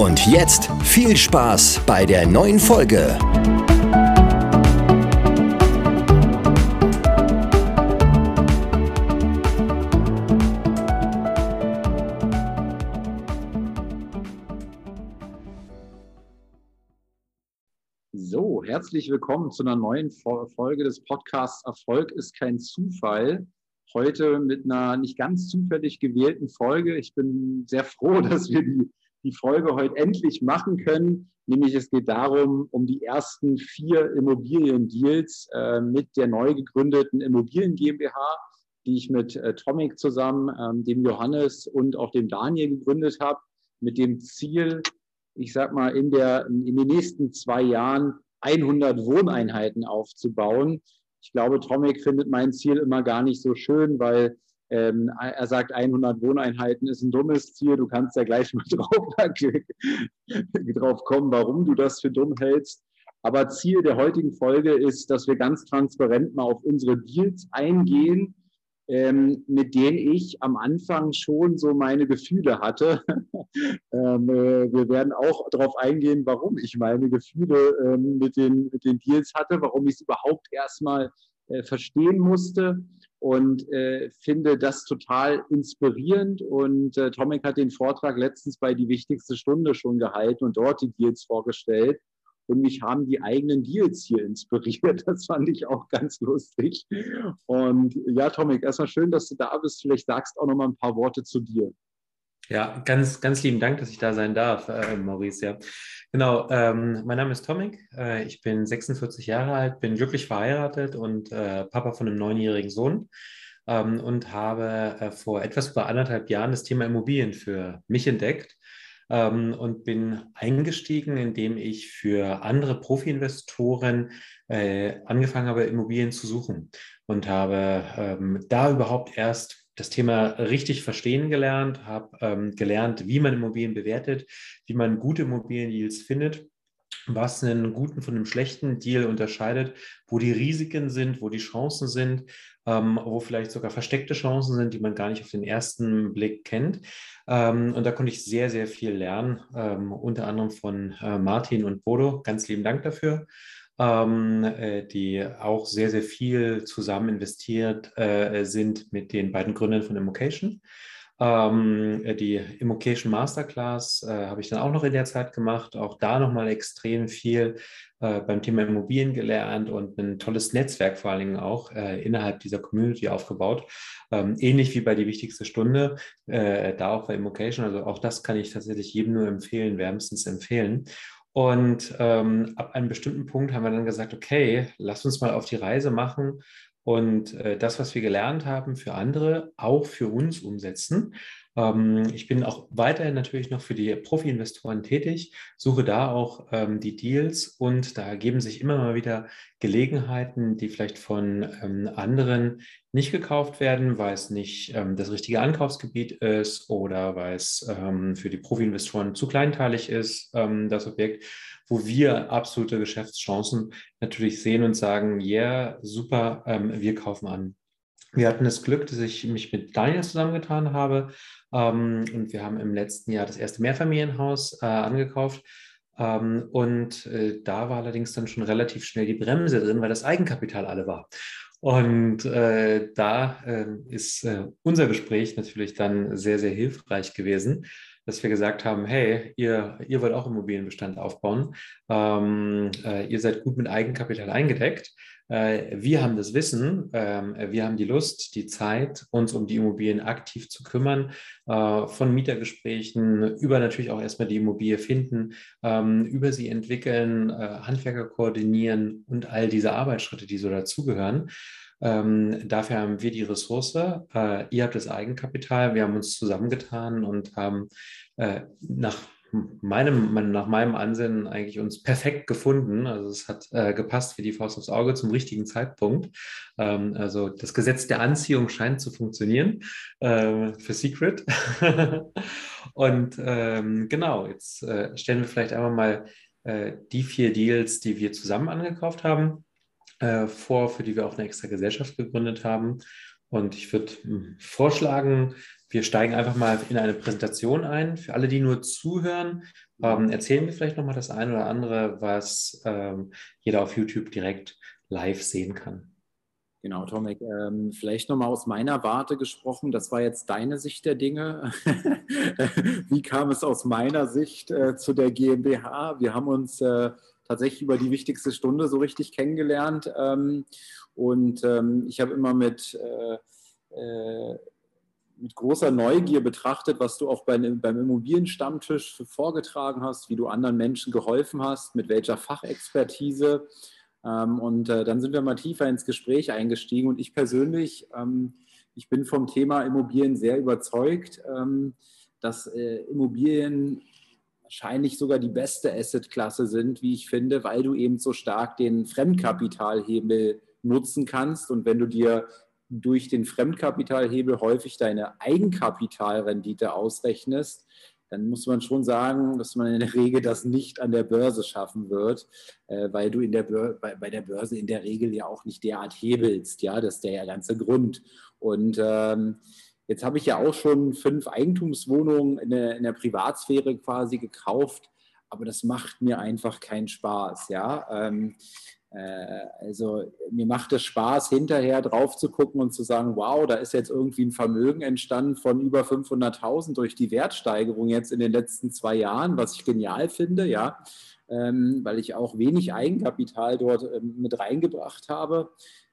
Und jetzt viel Spaß bei der neuen Folge. So, herzlich willkommen zu einer neuen Folge des Podcasts Erfolg ist kein Zufall. Heute mit einer nicht ganz zufällig gewählten Folge. Ich bin sehr froh, dass wir die die Folge heute endlich machen können. Nämlich es geht darum, um die ersten vier Immobiliendeals äh, mit der neu gegründeten Immobilien GmbH, die ich mit äh, Tomic zusammen, ähm, dem Johannes und auch dem Daniel gegründet habe, mit dem Ziel, ich sag mal, in, der, in den nächsten zwei Jahren 100 Wohneinheiten aufzubauen. Ich glaube, Tomic findet mein Ziel immer gar nicht so schön, weil ähm, er sagt, 100 Wohneinheiten ist ein dummes Ziel. Du kannst ja gleich mal drauf, drauf kommen, warum du das für dumm hältst. Aber Ziel der heutigen Folge ist, dass wir ganz transparent mal auf unsere Deals eingehen, ähm, mit denen ich am Anfang schon so meine Gefühle hatte. ähm, äh, wir werden auch darauf eingehen, warum ich meine Gefühle ähm, mit, den, mit den Deals hatte, warum ich es überhaupt erstmal äh, verstehen musste und äh, finde das total inspirierend. Und äh, Tomek hat den Vortrag letztens bei Die wichtigste Stunde schon gehalten und dort die Deals vorgestellt. Und mich haben die eigenen Deals hier inspiriert. Das fand ich auch ganz lustig. Und ja, Tomek, erstmal schön, dass du da bist. Vielleicht sagst auch noch mal ein paar Worte zu dir. Ja, ganz, ganz lieben Dank, dass ich da sein darf, äh, Maurice. Ja. Genau, ähm, mein Name ist Tomik. Äh, ich bin 46 Jahre alt, bin glücklich verheiratet und äh, Papa von einem neunjährigen Sohn ähm, und habe äh, vor etwas über anderthalb Jahren das Thema Immobilien für mich entdeckt ähm, und bin eingestiegen, indem ich für andere Profi-Investoren äh, angefangen habe, Immobilien zu suchen und habe ähm, da überhaupt erst das Thema richtig verstehen gelernt, habe ähm, gelernt, wie man Immobilien bewertet, wie man gute Immobiliendeals findet, was einen guten von einem schlechten Deal unterscheidet, wo die Risiken sind, wo die Chancen sind, ähm, wo vielleicht sogar versteckte Chancen sind, die man gar nicht auf den ersten Blick kennt. Ähm, und da konnte ich sehr, sehr viel lernen, ähm, unter anderem von äh, Martin und Bodo. Ganz lieben Dank dafür die auch sehr, sehr viel zusammen investiert äh, sind mit den beiden Gründern von Immocation. Ähm, äh, die Immocation Masterclass äh, habe ich dann auch noch in der Zeit gemacht, auch da nochmal extrem viel äh, beim Thema Immobilien gelernt und ein tolles Netzwerk vor allen Dingen auch äh, innerhalb dieser Community aufgebaut. Ähm, ähnlich wie bei die wichtigste Stunde, da auch bei Immocation. Also auch das kann ich tatsächlich jedem nur empfehlen, wärmstens empfehlen. Und ähm, ab einem bestimmten Punkt haben wir dann gesagt, okay, lass uns mal auf die Reise machen und äh, das, was wir gelernt haben, für andere auch für uns umsetzen. Ähm, ich bin auch weiterhin natürlich noch für die Profi-Investoren tätig, suche da auch ähm, die Deals und da ergeben sich immer mal wieder Gelegenheiten, die vielleicht von ähm, anderen nicht gekauft werden, weil es nicht das richtige Ankaufsgebiet ist oder weil es für die Profi-Investoren zu kleinteilig ist, das Objekt wo wir absolute Geschäftschancen natürlich sehen und sagen, ja, yeah, super, wir kaufen an. Wir hatten das Glück, dass ich mich mit Daniel zusammengetan habe ähm, und wir haben im letzten Jahr das erste Mehrfamilienhaus äh, angekauft. Ähm, und äh, da war allerdings dann schon relativ schnell die Bremse drin, weil das Eigenkapital alle war. Und äh, da äh, ist äh, unser Gespräch natürlich dann sehr, sehr hilfreich gewesen, dass wir gesagt haben, hey, ihr, ihr wollt auch Immobilienbestand aufbauen, ähm, äh, ihr seid gut mit Eigenkapital eingedeckt. Äh, wir haben das Wissen, ähm, wir haben die Lust, die Zeit, uns um die Immobilien aktiv zu kümmern, äh, von Mietergesprächen über natürlich auch erstmal die Immobilie finden, ähm, über sie entwickeln, äh, Handwerker koordinieren und all diese Arbeitsschritte, die so dazugehören. Ähm, dafür haben wir die Ressource, äh, ihr habt das Eigenkapital, wir haben uns zusammengetan und haben äh, nach meinem, nach meinem Ansinnen eigentlich uns perfekt gefunden. Also es hat äh, gepasst wie die Faust aufs Auge zum richtigen Zeitpunkt. Ähm, also das Gesetz der Anziehung scheint zu funktionieren äh, für Secret. Und ähm, genau, jetzt äh, stellen wir vielleicht einmal mal äh, die vier Deals, die wir zusammen angekauft haben, äh, vor, für die wir auch eine extra Gesellschaft gegründet haben. Und ich würde hm, vorschlagen, wir steigen einfach mal in eine Präsentation ein. Für alle, die nur zuhören, ähm, erzählen wir vielleicht nochmal das eine oder andere, was ähm, jeder auf YouTube direkt live sehen kann. Genau, Tomek, ähm, vielleicht nochmal aus meiner Warte gesprochen. Das war jetzt deine Sicht der Dinge. Wie kam es aus meiner Sicht äh, zu der GmbH? Wir haben uns äh, tatsächlich über die wichtigste Stunde so richtig kennengelernt. Ähm, und ähm, ich habe immer mit äh, äh mit großer Neugier betrachtet, was du auch beim, beim Immobilienstammtisch vorgetragen hast, wie du anderen Menschen geholfen hast, mit welcher Fachexpertise. Ähm, und äh, dann sind wir mal tiefer ins Gespräch eingestiegen. Und ich persönlich, ähm, ich bin vom Thema Immobilien sehr überzeugt, ähm, dass äh, Immobilien wahrscheinlich sogar die beste Assetklasse sind, wie ich finde, weil du eben so stark den Fremdkapitalhebel nutzen kannst. Und wenn du dir durch den Fremdkapitalhebel häufig deine Eigenkapitalrendite ausrechnest, dann muss man schon sagen, dass man in der Regel das nicht an der Börse schaffen wird, äh, weil du in der bei, bei, der Börse in der Regel ja auch nicht derart hebelst. Ja, das ist der ganze Grund. Und ähm, jetzt habe ich ja auch schon fünf Eigentumswohnungen in der, in der Privatsphäre quasi gekauft, aber das macht mir einfach keinen Spaß. Ja. Ähm, äh, also mir macht es Spaß, hinterher drauf zu gucken und zu sagen, wow, da ist jetzt irgendwie ein Vermögen entstanden von über 500.000 durch die Wertsteigerung jetzt in den letzten zwei Jahren, was ich genial finde, ja, ähm, weil ich auch wenig Eigenkapital dort ähm, mit reingebracht habe.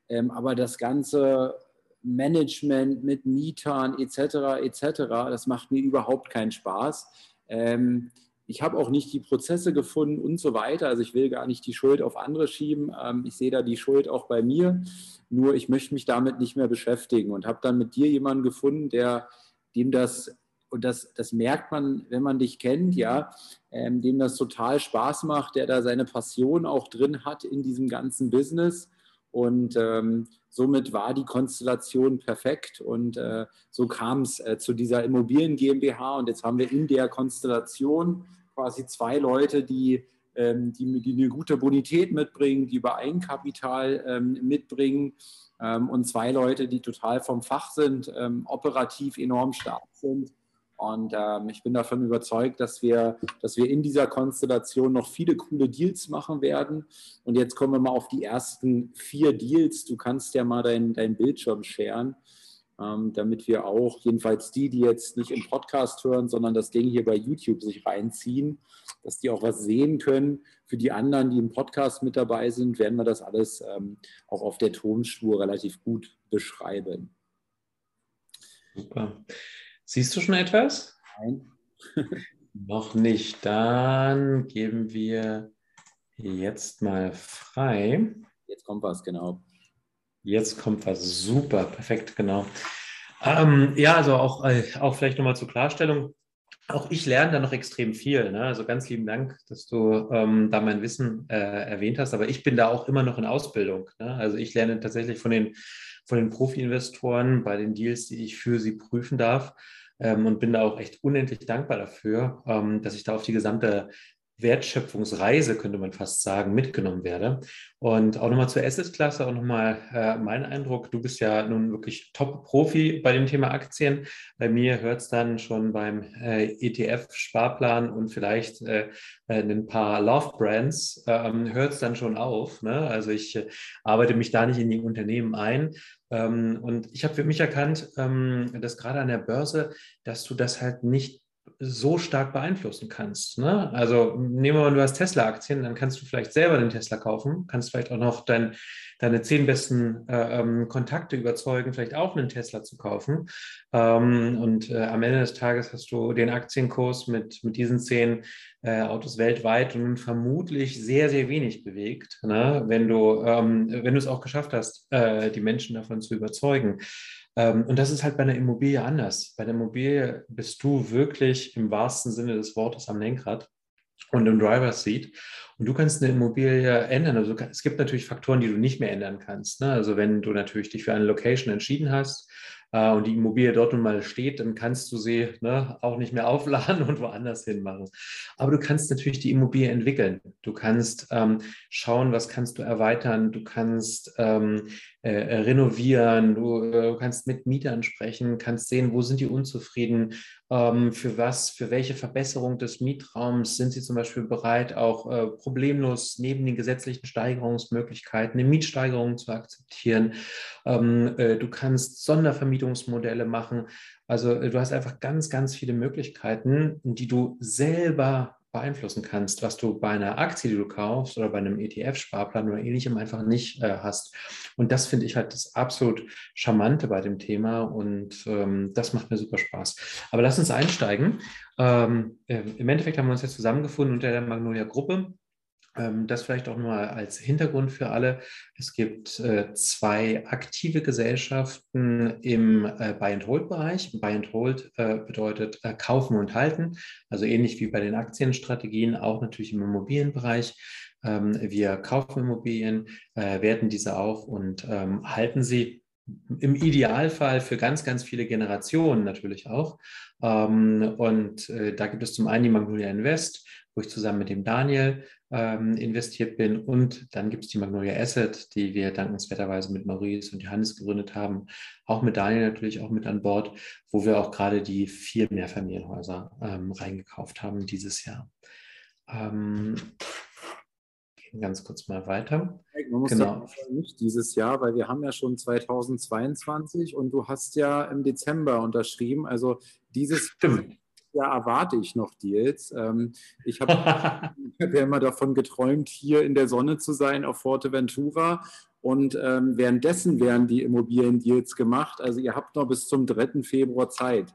Ähm, aber das ganze Management mit Mietern etc. etc. Das macht mir überhaupt keinen Spaß. Ähm, ich habe auch nicht die Prozesse gefunden und so weiter. Also ich will gar nicht die Schuld auf andere schieben. Ähm, ich sehe da die Schuld auch bei mir. Nur ich möchte mich damit nicht mehr beschäftigen und habe dann mit dir jemanden gefunden, der dem das und das, das merkt man, wenn man dich kennt, ja, ähm, dem das total Spaß macht, der da seine Passion auch drin hat in diesem ganzen Business. Und ähm, somit war die Konstellation perfekt und äh, so kam es äh, zu dieser Immobilien GmbH. Und jetzt haben wir in der Konstellation quasi zwei Leute, die, ähm, die, die, eine gute Bonität mitbringen, die über Eigenkapital ähm, mitbringen ähm, und zwei Leute, die total vom Fach sind, ähm, operativ enorm stark sind. Und ähm, ich bin davon überzeugt, dass wir, dass wir in dieser Konstellation noch viele coole Deals machen werden. Und jetzt kommen wir mal auf die ersten vier Deals. Du kannst ja mal deinen dein Bildschirm scheren. Ähm, damit wir auch, jedenfalls die, die jetzt nicht im Podcast hören, sondern das Ding hier bei YouTube sich reinziehen, dass die auch was sehen können. Für die anderen, die im Podcast mit dabei sind, werden wir das alles ähm, auch auf der Tonspur relativ gut beschreiben. Super. Siehst du schon etwas? Nein. Noch nicht. Dann geben wir jetzt mal frei. Jetzt kommt was, genau. Jetzt kommt was super, perfekt, genau. Ähm, ja, also auch, äh, auch vielleicht nochmal zur Klarstellung. Auch ich lerne da noch extrem viel. Ne? Also ganz lieben Dank, dass du ähm, da mein Wissen äh, erwähnt hast. Aber ich bin da auch immer noch in Ausbildung. Ne? Also ich lerne tatsächlich von den, von den Profi-Investoren bei den Deals, die ich für sie prüfen darf. Ähm, und bin da auch echt unendlich dankbar dafür, ähm, dass ich da auf die gesamte Wertschöpfungsreise, könnte man fast sagen, mitgenommen werde. Und auch nochmal zur Asset-Klasse, auch nochmal äh, mein Eindruck, du bist ja nun wirklich Top-Profi bei dem Thema Aktien. Bei mir hört es dann schon beim äh, ETF-Sparplan und vielleicht äh, äh ein paar Love-Brands, ähm, hört es dann schon auf. Ne? Also ich äh, arbeite mich da nicht in die Unternehmen ein. Ähm, und ich habe für mich erkannt, ähm, dass gerade an der Börse, dass du das halt nicht so stark beeinflussen kannst. Ne? Also nehmen wir mal, du hast Tesla-Aktien, dann kannst du vielleicht selber den Tesla kaufen, kannst vielleicht auch noch dein, deine zehn besten äh, ähm, Kontakte überzeugen, vielleicht auch einen Tesla zu kaufen. Ähm, und äh, am Ende des Tages hast du den Aktienkurs mit, mit diesen zehn äh, Autos weltweit und vermutlich sehr, sehr wenig bewegt, ne? wenn du ähm, wenn du es auch geschafft hast, äh, die Menschen davon zu überzeugen. Ähm, und das ist halt bei einer Immobilie anders. Bei der Immobilie bist du wirklich im wahrsten Sinne des Wortes am Lenkrad und im Driver's Seat. Und du kannst eine Immobilie ändern. Also es gibt natürlich Faktoren, die du nicht mehr ändern kannst. Ne? Also wenn du natürlich dich für eine Location entschieden hast, äh, und die Immobilie dort nun mal steht, dann kannst du sie ne, auch nicht mehr aufladen und woanders hin machen. Aber du kannst natürlich die Immobilie entwickeln. Du kannst ähm, schauen, was kannst du erweitern. Du kannst ähm, äh, renovieren. Du äh, kannst mit Mietern sprechen, kannst sehen, wo sind die unzufrieden, ähm, für was, für welche Verbesserung des Mietraums sind sie zum Beispiel bereit, auch äh, problemlos neben den gesetzlichen Steigerungsmöglichkeiten eine Mietsteigerung zu akzeptieren. Ähm, äh, du kannst Sondervermietungsmodelle machen. Also äh, du hast einfach ganz, ganz viele Möglichkeiten, die du selber beeinflussen kannst, was du bei einer Aktie, die du kaufst oder bei einem ETF-Sparplan oder ähnlichem einfach nicht äh, hast. Und das finde ich halt das absolut Charmante bei dem Thema und ähm, das macht mir super Spaß. Aber lass uns einsteigen. Ähm, äh, Im Endeffekt haben wir uns jetzt zusammengefunden unter der Magnolia Gruppe. Ähm, das vielleicht auch nur als Hintergrund für alle. Es gibt äh, zwei aktive Gesellschaften im äh, Buy-and-Hold-Bereich. Buy-and-Hold äh, bedeutet kaufen und halten, also ähnlich wie bei den Aktienstrategien, auch natürlich im Immobilienbereich. Ähm, wir kaufen Immobilien, werten diese auf und ähm, halten sie im Idealfall für ganz, ganz viele Generationen natürlich auch. Ähm, und da gibt es zum einen die Magnolia Invest, wo ich zusammen mit dem Daniel ähm, investiert bin. Und dann gibt es die Magnolia Asset, die wir dankenswerterweise mit Maurice und Johannes gegründet haben. Auch mit Daniel natürlich auch mit an Bord, wo wir auch gerade die vier Mehrfamilienhäuser ähm, reingekauft haben dieses Jahr. Ähm, ganz kurz mal weiter. Man muss genau. nicht dieses Jahr, weil wir haben ja schon 2022 und du hast ja im Dezember unterschrieben. Also dieses Stimmt. Jahr erwarte ich noch Deals. Ähm, ich habe hab ja immer davon geträumt, hier in der Sonne zu sein auf Forteventura. Und ähm, währenddessen werden die Immobilien-Deals gemacht. Also ihr habt noch bis zum 3. Februar Zeit.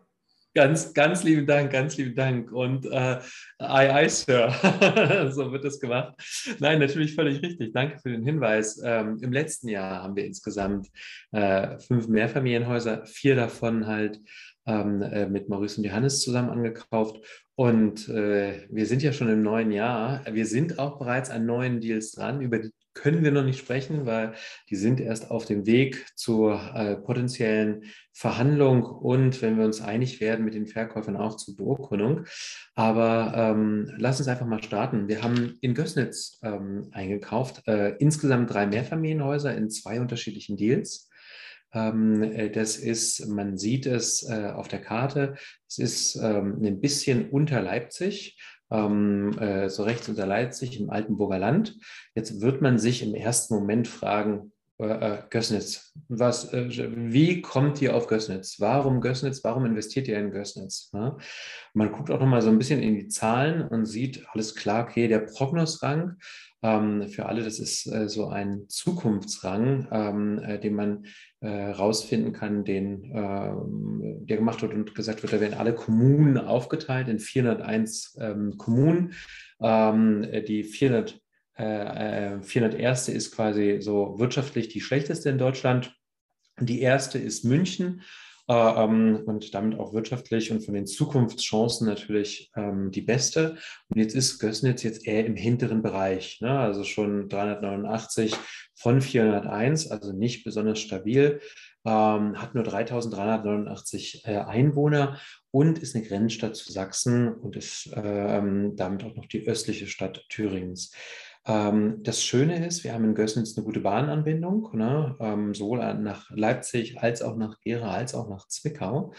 Ganz, ganz lieben Dank, ganz lieben Dank. Und äh, aye, aye, Sir. so wird es gemacht. Nein, natürlich völlig richtig. Danke für den Hinweis. Ähm, Im letzten Jahr haben wir insgesamt äh, fünf Mehrfamilienhäuser, vier davon halt ähm, äh, mit Maurice und Johannes zusammen angekauft. Und äh, wir sind ja schon im neuen Jahr. Wir sind auch bereits an neuen Deals dran. Über die können wir noch nicht sprechen, weil die sind erst auf dem Weg zur äh, potenziellen Verhandlung und wenn wir uns einig werden mit den Verkäufern auch zur Beurkundung. Aber ähm, lass uns einfach mal starten. Wir haben in Gößnitz ähm, eingekauft, äh, insgesamt drei Mehrfamilienhäuser in zwei unterschiedlichen Deals. Ähm, äh, das ist, man sieht es äh, auf der Karte, es ist ähm, ein bisschen unter Leipzig, ähm, äh, so rechts unter Leipzig im Altenburger Land. Jetzt wird man sich im ersten Moment fragen, Gößnitz. Was, wie kommt ihr auf Gößnitz? Warum Gößnitz? Warum investiert ihr in Gößnitz? Man guckt auch nochmal so ein bisschen in die Zahlen und sieht, alles klar, okay, der Prognosrang für alle, das ist so ein Zukunftsrang, den man rausfinden kann, den, ähm, der gemacht wird und gesagt wird, da werden alle Kommunen aufgeteilt in 401 ähm, Kommunen. Ähm, die 400, äh, 401. Äh, ist quasi so wirtschaftlich die schlechteste in Deutschland. Die erste ist München äh, und damit auch wirtschaftlich und von den Zukunftschancen natürlich ähm, die beste. Und jetzt ist Gößnitz jetzt eher im hinteren Bereich, ne? also schon 389 von 401, also nicht besonders stabil. Ähm, hat nur 3.389 äh, Einwohner und ist eine Grenzstadt zu Sachsen und ist ähm, damit auch noch die östliche Stadt Thüringens. Ähm, das Schöne ist, wir haben in Gößnitz eine gute Bahnanbindung, ne? ähm, sowohl nach Leipzig als auch nach Gera als auch nach Zwickau.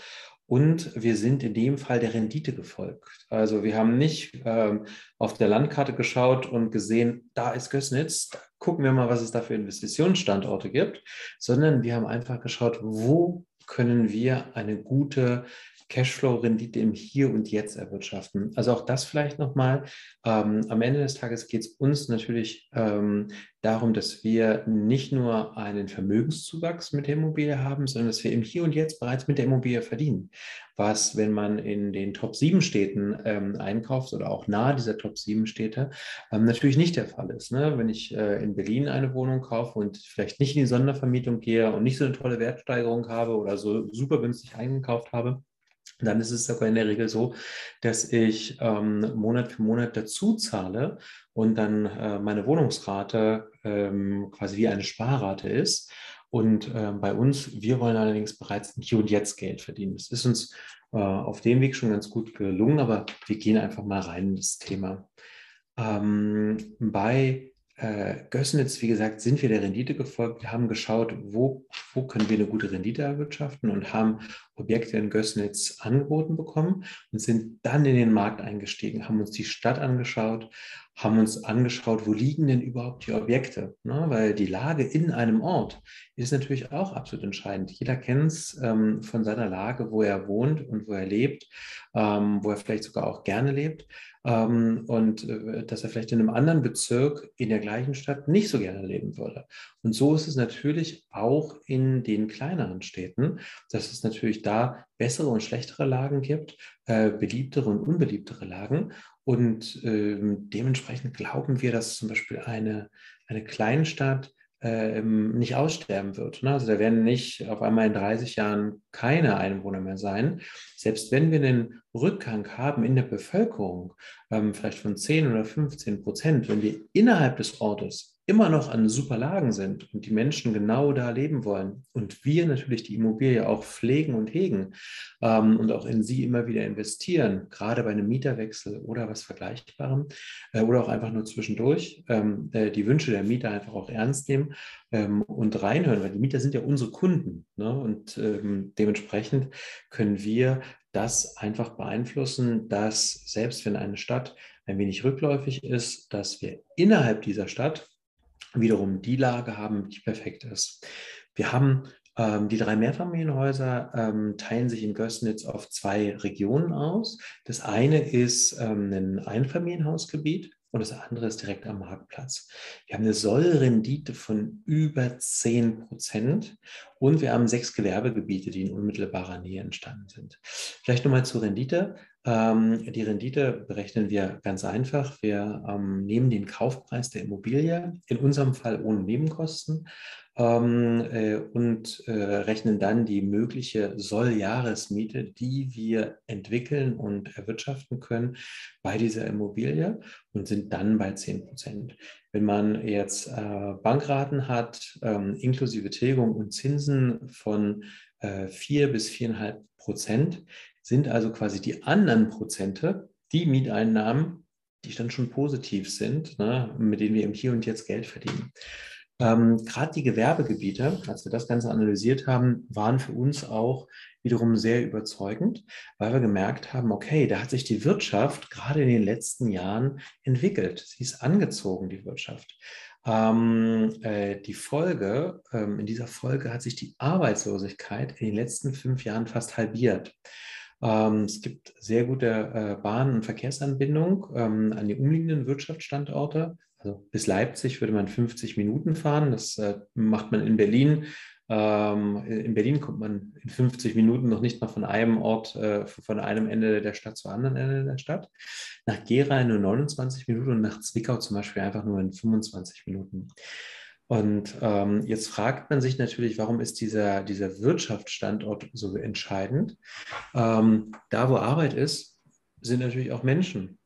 Und wir sind in dem Fall der Rendite gefolgt. Also wir haben nicht ähm, auf der Landkarte geschaut und gesehen, da ist Gößnitz, gucken wir mal, was es da für Investitionsstandorte gibt, sondern wir haben einfach geschaut, wo können wir eine gute Cashflow-Rendite im Hier und Jetzt erwirtschaften. Also auch das vielleicht nochmal. Ähm, am Ende des Tages geht es uns natürlich ähm, darum, dass wir nicht nur einen Vermögenszuwachs mit der Immobilie haben, sondern dass wir im Hier und Jetzt bereits mit der Immobilie verdienen. Was, wenn man in den Top 7 Städten ähm, einkauft oder auch nahe dieser Top 7 Städte, ähm, natürlich nicht der Fall ist. Ne? Wenn ich äh, in Berlin eine Wohnung kaufe und vielleicht nicht in die Sondervermietung gehe und nicht so eine tolle Wertsteigerung habe oder so super günstig eingekauft habe, dann ist es sogar in der Regel so, dass ich ähm, Monat für Monat dazu zahle und dann äh, meine Wohnungsrate ähm, quasi wie eine Sparrate ist. Und äh, bei uns, wir wollen allerdings bereits Hier und Jetzt Geld verdienen. Das ist uns äh, auf dem Weg schon ganz gut gelungen, aber wir gehen einfach mal rein in das Thema. Ähm, bei äh, Gössnitz, wie gesagt, sind wir der Rendite gefolgt. Wir haben geschaut, wo, wo können wir eine gute Rendite erwirtschaften und haben Objekte in Gössnitz angeboten bekommen und sind dann in den Markt eingestiegen, haben uns die Stadt angeschaut, haben uns angeschaut, wo liegen denn überhaupt die Objekte? Ne? Weil die Lage in einem Ort ist natürlich auch absolut entscheidend. Jeder kennt es ähm, von seiner Lage, wo er wohnt und wo er lebt, ähm, wo er vielleicht sogar auch gerne lebt ähm, und äh, dass er vielleicht in einem anderen Bezirk in der gleichen Stadt nicht so gerne leben würde. Und so ist es natürlich auch in den kleineren Städten, dass es natürlich da bessere und schlechtere Lagen gibt, äh, beliebtere und unbeliebtere Lagen. Und ähm, dementsprechend glauben wir, dass zum Beispiel eine, eine Kleinstadt äh, nicht aussterben wird. Ne? Also da werden nicht auf einmal in 30 Jahren keine Einwohner mehr sein. Selbst wenn wir einen Rückgang haben in der Bevölkerung, ähm, vielleicht von 10 oder 15 Prozent, wenn wir innerhalb des Ortes immer noch an super Lagen sind und die Menschen genau da leben wollen und wir natürlich die Immobilie auch pflegen und hegen ähm, und auch in sie immer wieder investieren, gerade bei einem Mieterwechsel oder was Vergleichbarem äh, oder auch einfach nur zwischendurch, ähm, äh, die Wünsche der Mieter einfach auch ernst nehmen ähm, und reinhören, weil die Mieter sind ja unsere Kunden ne? und ähm, dementsprechend können wir das einfach beeinflussen, dass selbst wenn eine Stadt ein wenig rückläufig ist, dass wir innerhalb dieser Stadt wiederum die Lage haben, die perfekt ist. Wir haben ähm, die drei Mehrfamilienhäuser ähm, teilen sich in Gößnitz auf zwei Regionen aus. Das eine ist ähm, ein Einfamilienhausgebiet und das andere ist direkt am Marktplatz. Wir haben eine Sollrendite von über 10 Prozent und wir haben sechs Gewerbegebiete, die in unmittelbarer Nähe entstanden sind. Vielleicht nochmal zur Rendite. Ähm, die Rendite berechnen wir ganz einfach. Wir ähm, nehmen den Kaufpreis der Immobilie, in unserem Fall ohne Nebenkosten, ähm, äh, und äh, rechnen dann die mögliche Solljahresmiete, die wir entwickeln und erwirtschaften können bei dieser Immobilie und sind dann bei 10 Prozent. Wenn man jetzt äh, Bankraten hat, ähm, inklusive Tilgung und Zinsen von äh, 4 bis 4,5 Prozent, sind also quasi die anderen Prozente, die Mieteinnahmen, die dann schon positiv sind, ne, mit denen wir im Hier und Jetzt Geld verdienen. Ähm, Gerade die Gewerbegebiete, als wir das Ganze analysiert haben, waren für uns auch wiederum sehr überzeugend, weil wir gemerkt haben, okay, da hat sich die Wirtschaft gerade in den letzten Jahren entwickelt. Sie ist angezogen, die Wirtschaft. Ähm, äh, die Folge, ähm, in dieser Folge hat sich die Arbeitslosigkeit in den letzten fünf Jahren fast halbiert. Ähm, es gibt sehr gute äh, Bahn- und Verkehrsanbindung ähm, an die umliegenden Wirtschaftsstandorte. Also bis Leipzig würde man 50 Minuten fahren. Das äh, macht man in Berlin. Ähm, in Berlin kommt man in 50 Minuten noch nicht mal von einem Ort, äh, von einem Ende der Stadt zu anderen Ende der Stadt. Nach Gera nur 29 Minuten und nach Zwickau zum Beispiel einfach nur in 25 Minuten. Und ähm, jetzt fragt man sich natürlich, warum ist dieser, dieser Wirtschaftsstandort so entscheidend? Ähm, da, wo Arbeit ist, sind natürlich auch Menschen.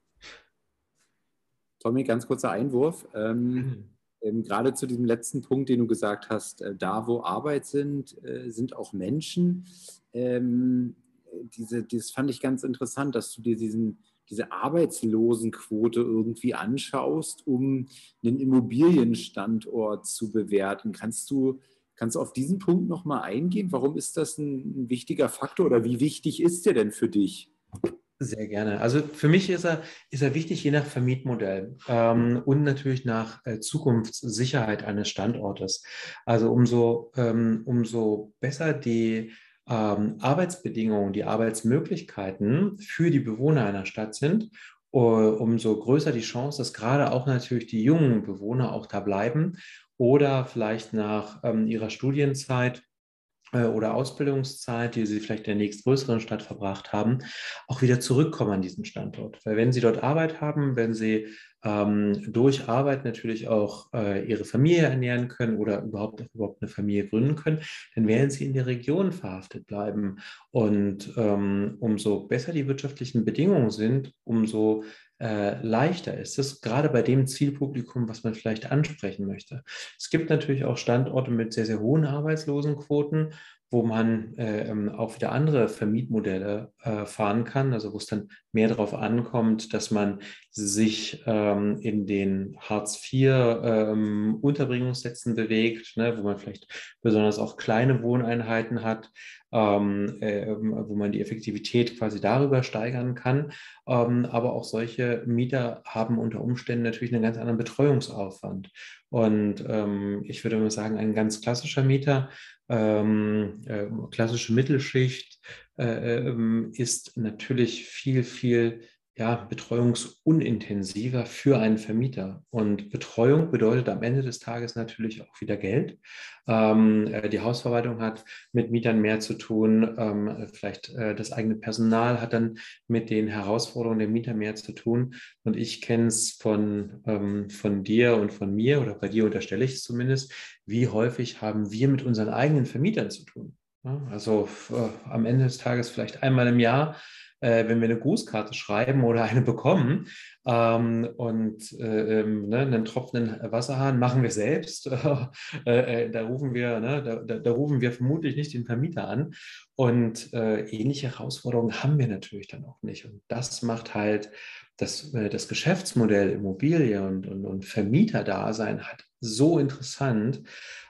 Tommy, ganz kurzer Einwurf. Ähm, mhm. ähm, gerade zu diesem letzten Punkt, den du gesagt hast, äh, da, wo Arbeit sind, äh, sind auch Menschen. Ähm, diese, das fand ich ganz interessant, dass du dir diesen diese Arbeitslosenquote irgendwie anschaust, um einen Immobilienstandort zu bewerten. Kannst du, kannst du auf diesen Punkt nochmal eingehen? Warum ist das ein, wichtiger Faktor oder wie wichtig ist der denn für dich? Sehr gerne. Also für mich ist er, ist er wichtig, je nach Vermietmodell ähm, und natürlich nach äh, Zukunftssicherheit eines Standortes. Also umso, ähm, umso besser die ähm, Arbeitsbedingungen, die Arbeitsmöglichkeiten für die Bewohner einer Stadt sind, umso größer die Chance, dass gerade auch natürlich die jungen Bewohner auch da bleiben oder vielleicht nach ähm, ihrer Studienzeit äh, oder Ausbildungszeit, die sie vielleicht in der nächstgrößeren Stadt verbracht haben, auch wieder zurückkommen an diesen Standort. Weil wenn sie dort Arbeit haben, wenn sie ähm, durch Arbeit natürlich auch äh, ihre Familie ernähren können oder überhaupt, überhaupt eine Familie gründen können, dann werden sie in der Region verhaftet bleiben. Und ähm, umso besser die wirtschaftlichen Bedingungen sind, umso äh, leichter ist es, gerade bei dem Zielpublikum, was man vielleicht ansprechen möchte. Es gibt natürlich auch Standorte mit sehr, sehr hohen Arbeitslosenquoten wo man äh, ähm, auch wieder andere Vermietmodelle äh, fahren kann, also wo es dann mehr darauf ankommt, dass man sich ähm, in den Hartz-IV-Unterbringungssätzen ähm, bewegt, ne, wo man vielleicht besonders auch kleine Wohneinheiten hat, ähm, äh, wo man die Effektivität quasi darüber steigern kann. Ähm, aber auch solche Mieter haben unter Umständen natürlich einen ganz anderen Betreuungsaufwand. Und ähm, ich würde mal sagen, ein ganz klassischer Mieter ähm, äh, klassische Mittelschicht äh, ähm, ist natürlich viel, viel ja, betreuungsunintensiver für einen Vermieter. Und Betreuung bedeutet am Ende des Tages natürlich auch wieder Geld. Ähm, äh, die Hausverwaltung hat mit Mietern mehr zu tun. Ähm, vielleicht äh, das eigene Personal hat dann mit den Herausforderungen der Mieter mehr zu tun. Und ich kenne es von, ähm, von dir und von mir, oder bei dir unterstelle ich es zumindest, wie häufig haben wir mit unseren eigenen Vermietern zu tun. Ja, also äh, am Ende des Tages vielleicht einmal im Jahr äh, wenn wir eine Grußkarte schreiben oder eine bekommen ähm, und äh, ähm, ne, einen tropfenden Wasserhahn machen wir selbst. Äh, äh, da, rufen wir, ne, da, da, da, rufen wir vermutlich nicht den Vermieter an. Und äh, ähnliche Herausforderungen haben wir natürlich dann auch nicht. Und das macht halt das, äh, das Geschäftsmodell Immobilie und, und, und Vermieterdasein halt so interessant,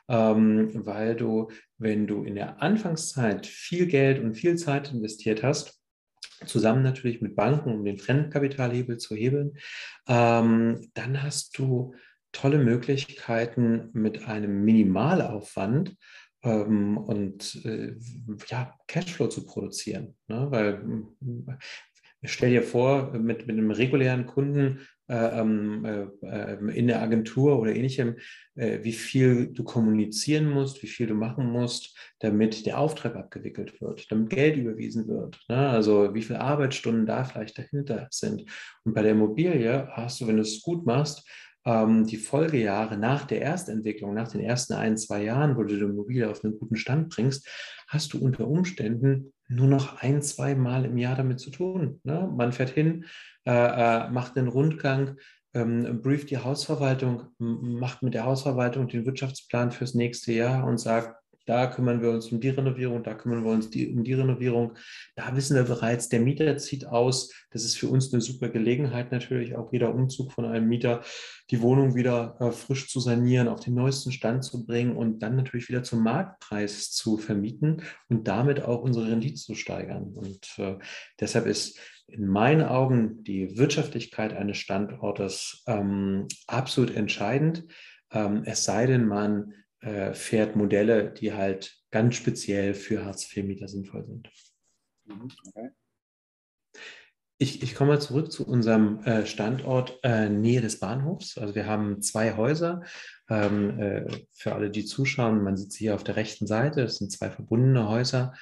ähm, weil du, wenn du in der Anfangszeit viel Geld und viel Zeit investiert hast, zusammen natürlich mit Banken, um den Fremdkapitalhebel zu hebeln. Ähm, dann hast du tolle Möglichkeiten mit einem Minimalaufwand ähm, und äh, ja, Cashflow zu produzieren. Ne? Weil stell dir vor, mit, mit einem regulären Kunden in der Agentur oder ähnlichem, äh, wie viel du kommunizieren musst, wie viel du machen musst, damit der Auftrag abgewickelt wird, damit Geld überwiesen wird. Ne? Also wie viele Arbeitsstunden da vielleicht dahinter sind. Und bei der Immobilie hast du, wenn du es gut machst, ähm, die Folgejahre nach der Erstentwicklung, nach den ersten ein, zwei Jahren, wo du die Immobilie auf einen guten Stand bringst, hast du unter Umständen nur noch ein, zwei Mal im Jahr damit zu tun. Ne? Man fährt hin, äh, äh, macht einen Rundgang, ähm, brieft die Hausverwaltung, macht mit der Hausverwaltung den Wirtschaftsplan fürs nächste Jahr und sagt, da kümmern wir uns um die Renovierung, da kümmern wir uns die, um die Renovierung. Da wissen wir bereits, der Mieter zieht aus. Das ist für uns eine super Gelegenheit, natürlich auch jeder Umzug von einem Mieter, die Wohnung wieder äh, frisch zu sanieren, auf den neuesten Stand zu bringen und dann natürlich wieder zum Marktpreis zu vermieten und damit auch unsere Rendite zu steigern. Und äh, deshalb ist in meinen Augen die Wirtschaftlichkeit eines Standortes ähm, absolut entscheidend. Ähm, es sei denn, man äh, fährt Modelle, die halt ganz speziell für Hartz-IV-Mieter sinnvoll sind. Mhm, okay. Ich, ich komme mal zurück zu unserem äh, Standort äh, Nähe des Bahnhofs. Also wir haben zwei Häuser. Ähm, äh, für alle, die zuschauen, man sieht sie hier auf der rechten Seite. Das sind zwei verbundene Häuser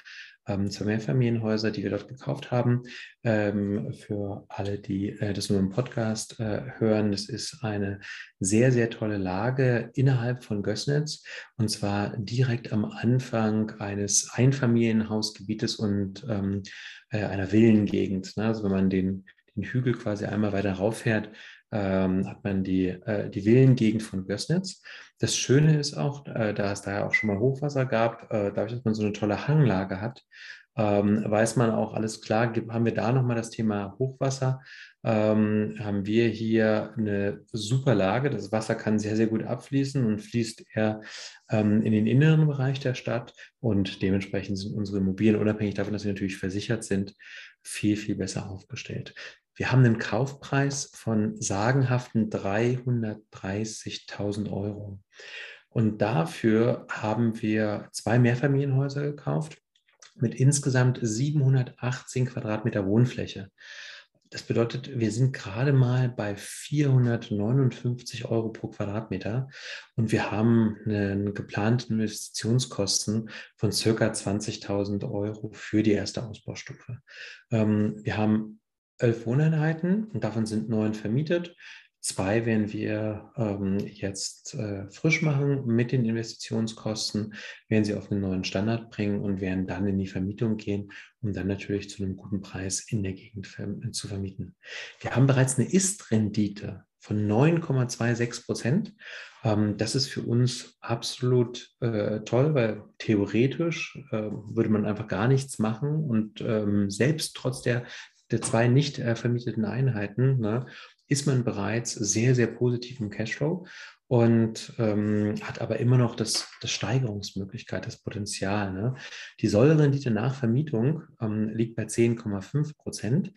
ähm, zwei Mehrfamilienhäuser, die wir dort gekauft haben. Ähm, für alle, die äh, das nur im Podcast äh, hören, das ist eine sehr, sehr tolle Lage innerhalb von Gößnitz und zwar direkt am Anfang eines Einfamilienhausgebietes und ähm, äh, einer Villengegend. Ne? Also wenn man den, den Hügel quasi einmal weiter rauffährt, ähm, hat man die, äh, die Villengegend von Gößnitz. Das Schöne ist auch, äh, da es da ja auch schon mal Hochwasser gab, äh, dadurch, dass man so eine tolle Hanglage hat, ähm, weiß man auch alles klar, haben wir da nochmal das Thema Hochwasser, ähm, haben wir hier eine super Lage. Das Wasser kann sehr, sehr gut abfließen und fließt eher ähm, in den inneren Bereich der Stadt und dementsprechend sind unsere Immobilien, unabhängig davon, dass sie natürlich versichert sind, viel, viel besser aufgestellt. Wir haben einen Kaufpreis von sagenhaften 330.000 Euro. Und dafür haben wir zwei Mehrfamilienhäuser gekauft. mit insgesamt 718 Quadratmeter Wohnfläche. Das bedeutet, wir sind gerade mal bei 459 Euro pro Quadratmeter und wir haben einen geplanten Investitionskosten von circa 20.000 Euro für die erste Ausbaustufe. Ähm, wir haben elf Wohneinheiten und davon sind neun vermietet. Zwei werden wir ähm, jetzt äh, frisch machen mit den Investitionskosten, werden sie auf einen neuen Standard bringen und werden dann in die Vermietung gehen, um dann natürlich zu einem guten Preis in der Gegend ver zu vermieten. Wir haben bereits eine Ist-Rendite von 9,26 Prozent. Ähm, das ist für uns absolut äh, toll, weil theoretisch äh, würde man einfach gar nichts machen und ähm, selbst trotz der der zwei nicht äh, vermieteten Einheiten ne, ist man bereits sehr, sehr positiv im Cashflow und ähm, hat aber immer noch das, das Steigerungsmöglichkeit, das Potenzial. Ne? Die Sollrendite nach Vermietung ähm, liegt bei 10,5 Prozent.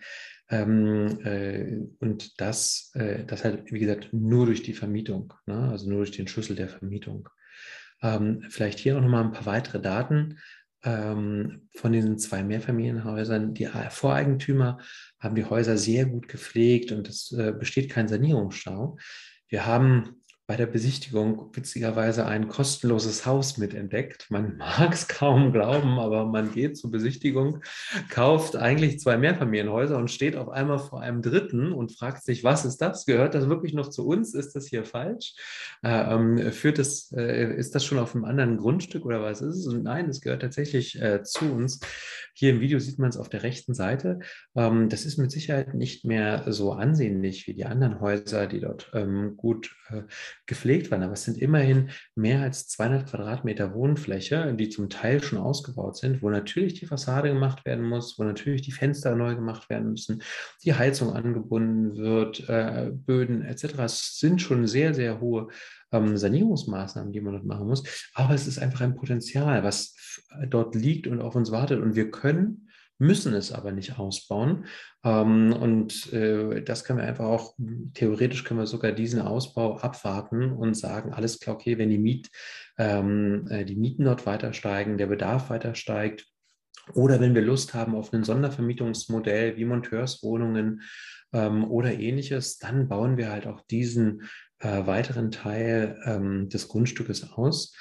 Ähm, äh, und das, äh, das halt, wie gesagt, nur durch die Vermietung, ne? also nur durch den Schlüssel der Vermietung. Ähm, vielleicht hier noch mal ein paar weitere Daten ähm, von diesen zwei Mehrfamilienhäusern, die Voreigentümer haben die Häuser sehr gut gepflegt und es äh, besteht kein Sanierungsstau. Wir haben bei der Besichtigung witzigerweise ein kostenloses Haus mitentdeckt. Man mag es kaum glauben, aber man geht zur Besichtigung, kauft eigentlich zwei Mehrfamilienhäuser und steht auf einmal vor einem dritten und fragt sich, was ist das? Gehört das wirklich noch zu uns? Ist das hier falsch? Äh, ähm, führt das, äh, ist das schon auf einem anderen Grundstück oder was ist es? Und nein, es gehört tatsächlich äh, zu uns. Hier im Video sieht man es auf der rechten Seite. Ähm, das ist mit Sicherheit nicht mehr so ansehnlich wie die anderen Häuser, die dort ähm, gut äh, gepflegt waren. Aber es sind immerhin mehr als 200 Quadratmeter Wohnfläche, die zum Teil schon ausgebaut sind, wo natürlich die Fassade gemacht werden muss, wo natürlich die Fenster neu gemacht werden müssen, die Heizung angebunden wird, äh, Böden etc. Es sind schon sehr, sehr hohe ähm, Sanierungsmaßnahmen, die man dort machen muss. Aber es ist einfach ein Potenzial, was dort liegt und auf uns wartet. Und wir können müssen es aber nicht ausbauen. Ähm, und äh, das können wir einfach auch, theoretisch können wir sogar diesen Ausbau abwarten und sagen, alles klar, okay, wenn die, Miet, ähm, äh, die Mieten dort weiter steigen, der Bedarf weiter steigt, oder wenn wir Lust haben auf ein Sondervermietungsmodell wie Monteurswohnungen ähm, oder ähnliches, dann bauen wir halt auch diesen äh, weiteren Teil des Grundstückes aus.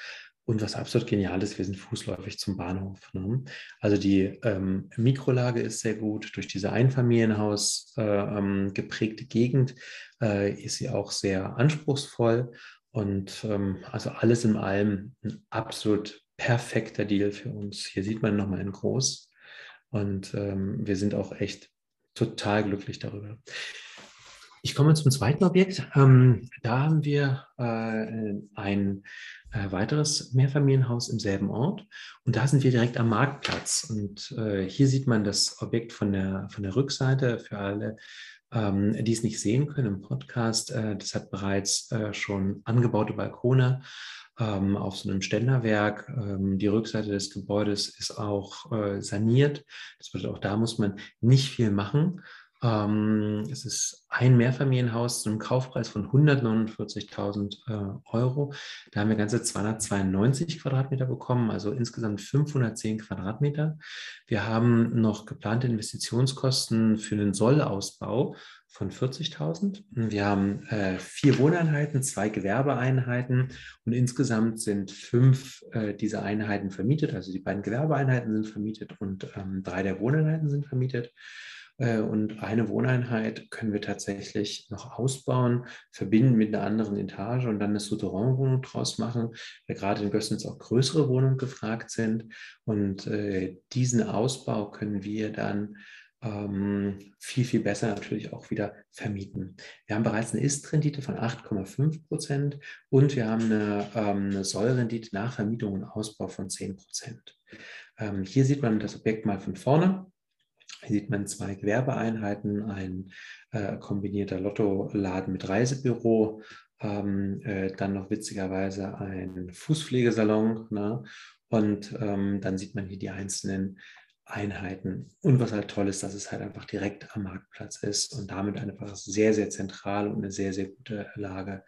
Und was absolut genial ist, wir sind fußläufig zum Bahnhof. Ne? Also die ähm, Mikrolage ist sehr gut. Durch diese Einfamilienhaus äh, ähm, geprägte Gegend äh, ist sie auch sehr anspruchsvoll. Und ähm, also alles in allem ein absolut perfekter Deal für uns. Hier sieht man nochmal in groß. Und ähm, wir sind auch echt total glücklich darüber. Ich komme zum zweiten Objekt. Ähm, da haben wir äh, ein äh, weiteres Mehrfamilienhaus im selben Ort und da sind wir direkt am Marktplatz. Und äh, hier sieht man das Objekt von der, von der Rückseite für alle, ähm, die es nicht sehen können im Podcast. Äh, das hat bereits äh, schon angebaute Balkone ähm, auf so einem Ständerwerk. Ähm, die Rückseite des Gebäudes ist auch äh, saniert. Das bedeutet, auch da muss man nicht viel machen. Ähm, es ist ein Mehrfamilienhaus zu einem Kaufpreis von 149.000 äh, Euro. Da haben wir ganze 292 Quadratmeter bekommen, also insgesamt 510 Quadratmeter. Wir haben noch geplante Investitionskosten für den Sollausbau von 40.000. Wir haben äh, vier Wohneinheiten, zwei Gewerbeeinheiten und insgesamt sind fünf äh, dieser Einheiten vermietet. Also die beiden Gewerbeeinheiten sind vermietet und ähm, drei der Wohneinheiten sind vermietet. Äh, und eine Wohneinheit können wir tatsächlich noch ausbauen, verbinden mit einer anderen Etage und dann eine Souterrain-Wohnung draus machen, weil gerade in Gössnitz auch größere Wohnungen gefragt sind. Und äh, diesen Ausbau können wir dann ähm, viel, viel besser natürlich auch wieder vermieten. Wir haben bereits eine Ist-Rendite von 8,5 Prozent und wir haben eine, ähm, eine Soll-Rendite nach Vermietung und Ausbau von 10 Prozent. Ähm, hier sieht man das Objekt mal von vorne. Hier sieht man zwei Gewerbeeinheiten, ein äh, kombinierter Lottoladen mit Reisebüro, ähm, äh, dann noch witzigerweise ein Fußpflegesalon ne? und ähm, dann sieht man hier die einzelnen Einheiten. Und was halt toll ist, dass es halt einfach direkt am Marktplatz ist und damit einfach sehr, sehr zentral und eine sehr, sehr gute Lage.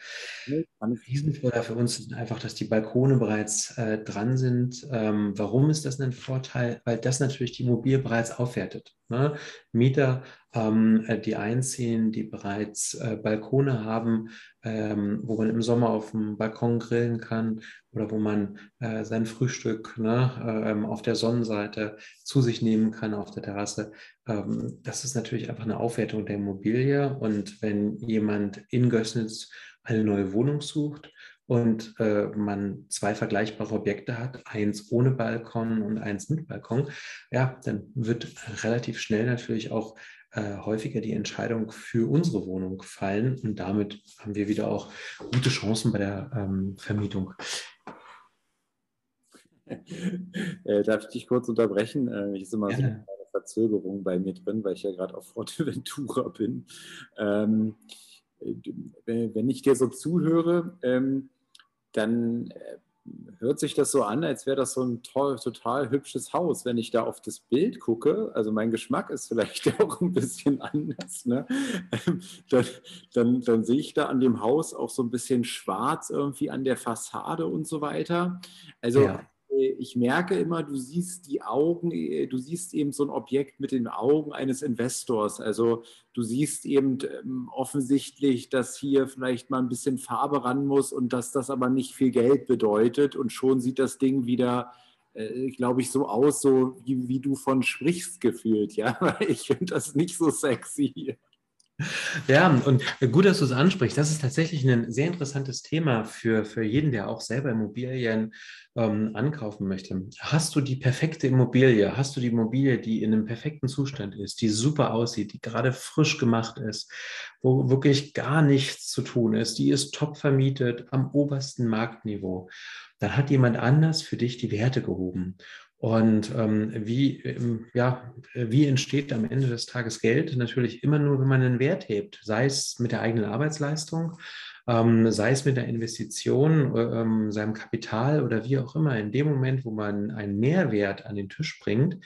Riesenvorteil für uns ist einfach, dass die Balkone bereits äh, dran sind. Ähm, warum ist das ein Vorteil? Weil das natürlich die Immobilie bereits aufwertet. Ne? Mieter, ähm, äh, die einziehen, die bereits äh, Balkone haben, ähm, wo man im Sommer auf dem Balkon grillen kann oder wo man äh, sein Frühstück ne, ähm, auf der Sonnenseite zu sich nehmen kann auf der Terrasse. Ähm, das ist natürlich einfach eine Aufwertung der Immobilie. Und wenn jemand in Gößnitz eine neue Wohnung sucht und äh, man zwei vergleichbare Objekte hat, eins ohne Balkon und eins mit Balkon, ja, dann wird relativ schnell natürlich auch äh, häufiger die Entscheidung für unsere Wohnung fallen und damit haben wir wieder auch gute Chancen bei der ähm, Vermietung. Äh, darf ich dich kurz unterbrechen? Äh, ich ist immer so eine Verzögerung bei mir drin, weil ich ja gerade auf Forteventura bin. Ähm, wenn ich dir so zuhöre, ähm, dann äh, hört sich das so an, als wäre das so ein toll, total hübsches Haus. Wenn ich da auf das Bild gucke, also mein Geschmack ist vielleicht auch ein bisschen anders, ne? Ähm, dann, dann, dann sehe ich da an dem Haus auch so ein bisschen schwarz irgendwie an der Fassade und so weiter. Also ja ich merke immer, du siehst die Augen, äh, du siehst eben so ein Objekt mit den Augen eines Investors. Also du siehst eben ähm, offensichtlich, dass hier vielleicht mal ein bisschen Farbe ran muss und dass das aber nicht viel Geld bedeutet. Und schon sieht das Ding wieder, äh, glaube ich, so aus, so wie, wie du von sprichst gefühlt. Ja, ich finde das nicht so sexy. Ja, und gut, dass du es ansprichst. Das ist tatsächlich ein sehr interessantes Thema für, für jeden, der auch selber Immobilien ähm, ankaufen möchte. Hast du die perfekte Immobilie? Hast du die Immobilie, die in einem perfekten Zustand ist, die super aussieht, die gerade frisch gemacht ist, wo wirklich gar nichts zu tun ist, die ist top vermietet am obersten Marktniveau? Dann hat jemand anders für dich die Werte gehoben. Und ähm, wie, ähm, ja, wie entsteht am Ende des Tages Geld? Natürlich immer nur, wenn man einen Wert hebt, sei es mit der eigenen Arbeitsleistung, ähm, sei es mit der Investition, äh, ähm, seinem Kapital oder wie auch immer. In dem Moment, wo man einen Mehrwert an den Tisch bringt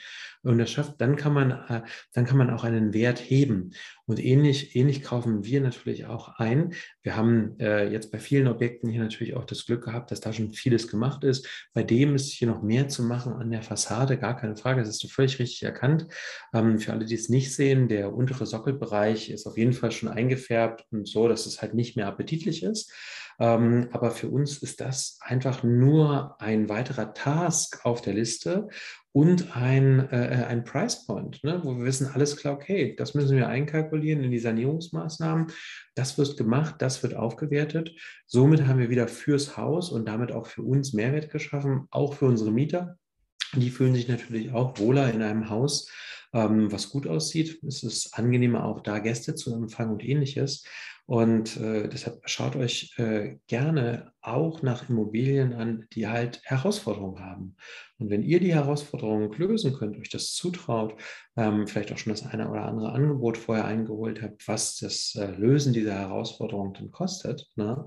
und das schafft, dann kann man, äh, dann kann man auch einen Wert heben. Und ähnlich, ähnlich kaufen wir natürlich auch ein. Wir haben äh, jetzt bei vielen Objekten hier natürlich auch das Glück gehabt, dass da schon vieles gemacht ist. Bei dem ist hier noch mehr zu machen an der Fassade, gar keine Frage. Das hast du völlig richtig erkannt. Ähm, für alle, die es nicht sehen, der untere Sockelbereich ist auf jeden Fall schon eingefärbt und so, dass es halt nicht mehr appetitlich ist. Ähm, aber für uns ist das einfach nur ein weiterer Task auf der Liste und ein, äh, ein Price Point, ne, wo wir wissen, alles klar, okay, das müssen wir einkalkulieren in die Sanierungsmaßnahmen. Das wird gemacht, das wird aufgewertet. Somit haben wir wieder fürs Haus und damit auch für uns Mehrwert geschaffen, auch für unsere Mieter. Die fühlen sich natürlich auch wohler in einem Haus, ähm, was gut aussieht. Es ist angenehmer, auch da Gäste zu empfangen und ähnliches. Und äh, deshalb schaut euch äh, gerne auch nach Immobilien an, die halt Herausforderungen haben. Und wenn ihr die Herausforderungen lösen könnt, euch das zutraut, ähm, vielleicht auch schon das eine oder andere Angebot vorher eingeholt habt, was das äh, Lösen dieser Herausforderungen dann kostet, ne,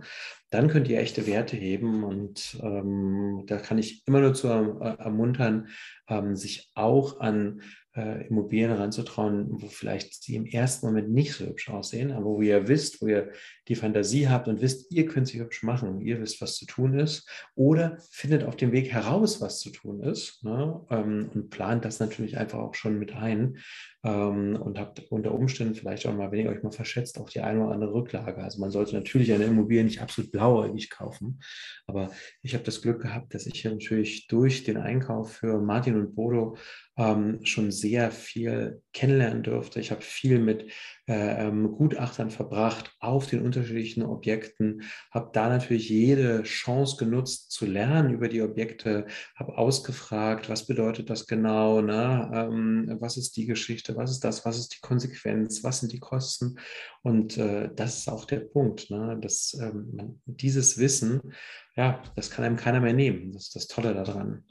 dann könnt ihr echte Werte heben. Und ähm, da kann ich immer nur zu äh, ermuntern, ähm, sich auch an äh, Immobilien ranzutrauen, wo vielleicht sie im ersten Moment nicht so hübsch aussehen, aber wo ihr wisst, wo ihr die Fantasie habt und wisst, ihr könnt sie hübsch machen, ihr wisst, was zu tun ist, oder findet auf dem Weg heraus, was zu tun ist ne, ähm, und plant das natürlich einfach auch schon mit ein ähm, und habt unter Umständen vielleicht auch mal, wenn ihr euch mal verschätzt, auch die eine oder andere Rücklage. Also man sollte natürlich eine Immobilie nicht absolut blauäugig kaufen, aber ich habe das Glück gehabt, dass ich natürlich durch den Einkauf für Martin und Bodo ähm, schon sehr viel kennenlernen durfte. Ich habe viel mit Gutachtern verbracht auf den unterschiedlichen Objekten, habe da natürlich jede Chance genutzt zu lernen über die Objekte, habe ausgefragt, was bedeutet das genau, ne? Ähm, was ist die Geschichte, was ist das, was ist die Konsequenz, was sind die Kosten und äh, das ist auch der Punkt, ne? dass ähm, dieses Wissen, ja, das kann einem keiner mehr nehmen, das ist das Tolle daran.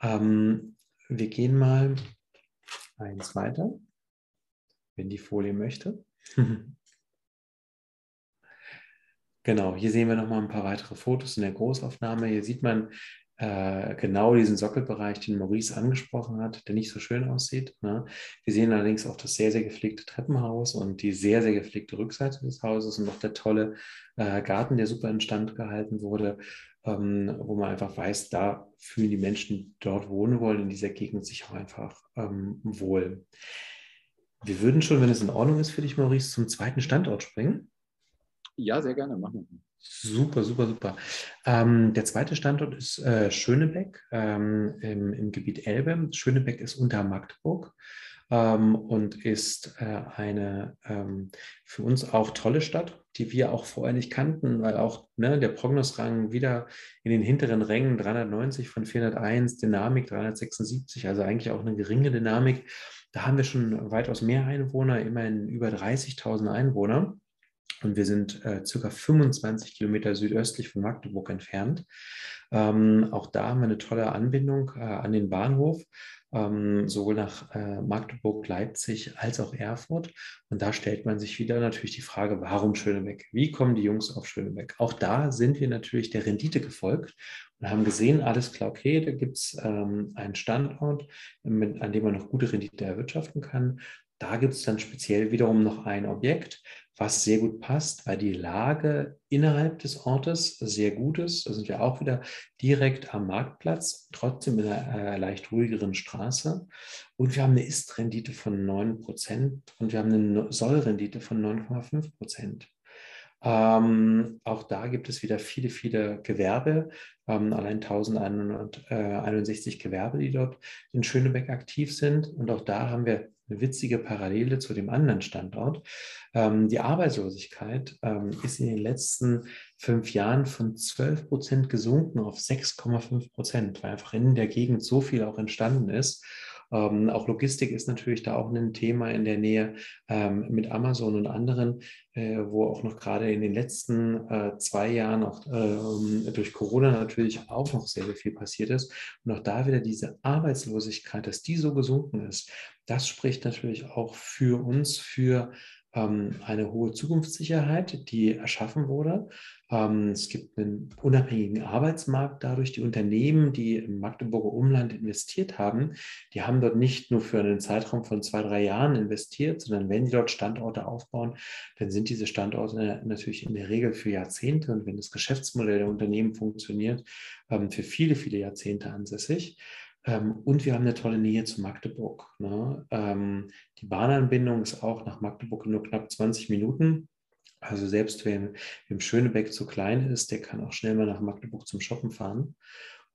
Ähm, wir gehen mal eins weiter wenn die Folie möchte. genau, hier sehen wir nochmal ein paar weitere Fotos in der Großaufnahme. Hier sieht man äh, genau diesen Sockelbereich, den Maurice angesprochen hat, der nicht so schön aussieht. Ne? Wir sehen allerdings auch das sehr, sehr gepflegte Treppenhaus und die sehr, sehr gepflegte Rückseite des Hauses und auch der tolle äh, Garten, der super instand gehalten wurde, ähm, wo man einfach weiß, da fühlen die Menschen, die dort wohnen wollen, in dieser Gegend sich auch einfach ähm, wohl. Wir würden schon, wenn es in Ordnung ist für dich, Maurice, zum zweiten Standort springen. Ja, sehr gerne, machen wir. Super, super, super. Ähm, der zweite Standort ist äh, Schönebeck ähm, im, im, Gebiet Elbe. Schönebeck ist unter Magdeburg ähm, und ist äh, eine ähm, für uns auch tolle Stadt, die wir auch vorher nicht kannten, weil auch ne, der Prognosrang wieder in den hinteren Rängen 390 von 401, Dynamik 376, also eigentlich auch eine geringe Dynamik. Da haben wir schon weitaus mehr Einwohner, immerhin über 30.000 Einwohner. Und wir sind äh, circa 25 Kilometer südöstlich von Magdeburg entfernt. Ähm, auch da haben wir eine tolle Anbindung äh, an den Bahnhof, ähm, sowohl nach äh, Magdeburg, Leipzig als auch Erfurt. Und da stellt man sich wieder natürlich die Frage, warum Schönebeck? Wie kommen die Jungs auf Schönebeck? Auch da sind wir natürlich der Rendite gefolgt und haben gesehen, alles klar, okay, da gibt es ähm, einen Standort, mit, an dem man noch gute Rendite erwirtschaften kann. Da gibt es dann speziell wiederum noch ein Objekt, was sehr gut passt, weil die Lage innerhalb des Ortes sehr gut ist. Da sind wir auch wieder direkt am Marktplatz, trotzdem in einer äh, leicht ruhigeren Straße. Und wir haben eine Ist-Rendite von 9% und wir haben eine Soll-Rendite von 9,5%. Ähm, auch da gibt es wieder viele, viele Gewerbe, ähm, allein 1161 Gewerbe, die dort in Schönebeck aktiv sind. Und auch da haben wir eine witzige Parallele zu dem anderen Standort. Ähm, die Arbeitslosigkeit ähm, ist in den letzten fünf Jahren von 12 Prozent gesunken auf 6,5 Prozent, weil einfach in der Gegend so viel auch entstanden ist. Ähm, auch Logistik ist natürlich da auch ein Thema in der Nähe ähm, mit Amazon und anderen, äh, wo auch noch gerade in den letzten äh, zwei Jahren auch äh, durch Corona natürlich auch noch sehr, sehr viel passiert ist. Und auch da wieder diese Arbeitslosigkeit, dass die so gesunken ist, das spricht natürlich auch für uns, für ähm, eine hohe Zukunftssicherheit, die erschaffen wurde. Ähm, es gibt einen unabhängigen Arbeitsmarkt dadurch. Die Unternehmen, die im Magdeburger Umland investiert haben, die haben dort nicht nur für einen Zeitraum von zwei, drei Jahren investiert, sondern wenn die dort Standorte aufbauen, dann sind diese Standorte natürlich in der Regel für Jahrzehnte und wenn das Geschäftsmodell der Unternehmen funktioniert, ähm, für viele, viele Jahrzehnte ansässig. Ähm, und wir haben eine tolle Nähe zu Magdeburg. Ne? Die Bahnanbindung ist auch nach Magdeburg nur knapp 20 Minuten. Also selbst wenn im Schönebeck zu klein ist, der kann auch schnell mal nach Magdeburg zum Shoppen fahren.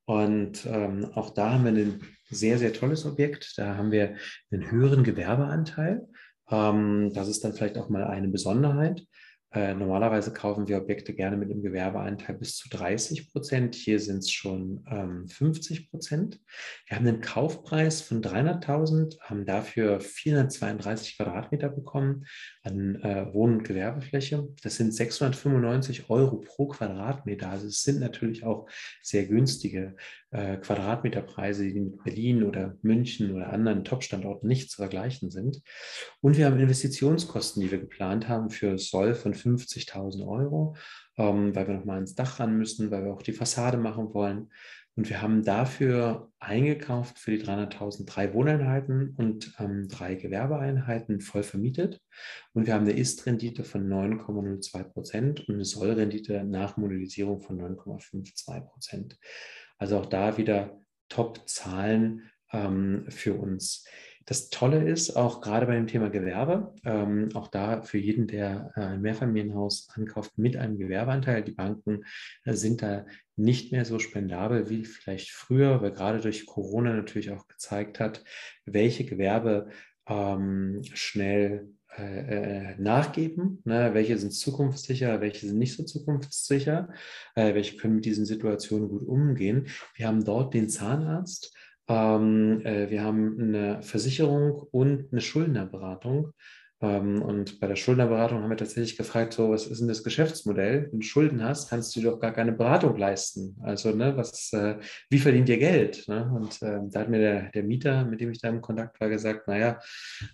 Und ähm, auch da haben wir ein sehr, sehr tolles Objekt. Da haben wir einen höheren Gewerbeanteil. Ähm, das ist dann vielleicht auch mal eine Besonderheit. Äh, normalerweise kaufen wir Objekte gerne mit einem Gewerbeanteil bis zu 30 Prozent. Hier sind es schon ähm, 50 Prozent. Wir haben einen Kaufpreis von 300.000, haben dafür 432 Quadratmeter bekommen an äh, Wohn- und Gewerbefläche. Das sind 695 Euro pro Quadratmeter. Also es sind natürlich auch sehr günstige äh, Quadratmeterpreise, die mit Berlin oder München oder anderen Top-Standorten nicht zu vergleichen sind. Und wir haben Investitionskosten, die wir geplant haben für Soll von 50.000 Euro, ähm, weil wir nochmal ins Dach ran müssen, weil wir auch die Fassade machen wollen. Und wir haben dafür eingekauft für die 300.000 drei Wohneinheiten und ähm, drei Gewerbeeinheiten voll vermietet. Und wir haben eine Ist-Rendite von 9,02 Prozent und eine Soll-Rendite nach Modellisierung von 9,52 Prozent. Also auch da wieder Top-Zahlen ähm, für uns. Das Tolle ist auch gerade bei dem Thema Gewerbe, ähm, auch da für jeden, der äh, ein Mehrfamilienhaus ankauft mit einem Gewerbeanteil. Die Banken äh, sind da nicht mehr so spendabel wie vielleicht früher, weil gerade durch Corona natürlich auch gezeigt hat, welche Gewerbe ähm, schnell äh, äh, nachgeben, ne? welche sind zukunftssicher, welche sind nicht so zukunftssicher, äh, welche können mit diesen Situationen gut umgehen. Wir haben dort den Zahnarzt, ähm, äh, wir haben eine Versicherung und eine Schuldnerberatung und bei der Schuldnerberatung haben wir tatsächlich gefragt, so, was ist denn das Geschäftsmodell? Wenn du Schulden hast, kannst du doch gar keine Beratung leisten. Also, ne, was, äh, wie verdient ihr Geld? Ne? Und äh, da hat mir der, der Mieter, mit dem ich da im Kontakt war, gesagt, naja,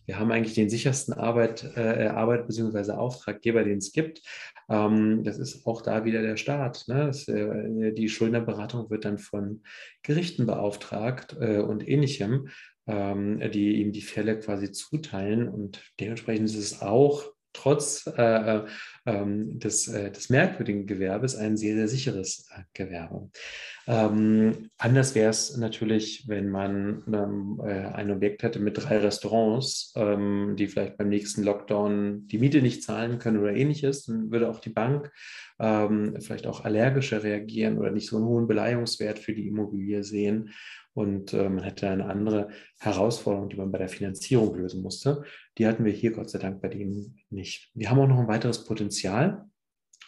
wir haben eigentlich den sichersten Arbeit, äh, Arbeit bzw. Auftraggeber, den es gibt. Ähm, das ist auch da wieder der Staat. Ne? Das, äh, die Schuldnerberatung wird dann von Gerichten beauftragt äh, und ähnlichem ähm, die ihm die Fälle quasi zuteilen. Und dementsprechend ist es auch trotz äh, äh, ähm, des, äh, des merkwürdigen Gewerbes ein sehr, sehr sicheres äh, Gewerbe. Ähm, anders wäre es natürlich, wenn man ähm, äh, ein Objekt hätte mit drei Restaurants, ähm, die vielleicht beim nächsten Lockdown die Miete nicht zahlen können oder ähnliches. Dann würde auch die Bank ähm, vielleicht auch allergischer reagieren oder nicht so einen hohen Beleihungswert für die Immobilie sehen. Und äh, man hätte eine andere Herausforderung, die man bei der Finanzierung lösen musste. Die hatten wir hier Gott sei Dank bei denen nicht. Wir haben auch noch ein weiteres Potenzial.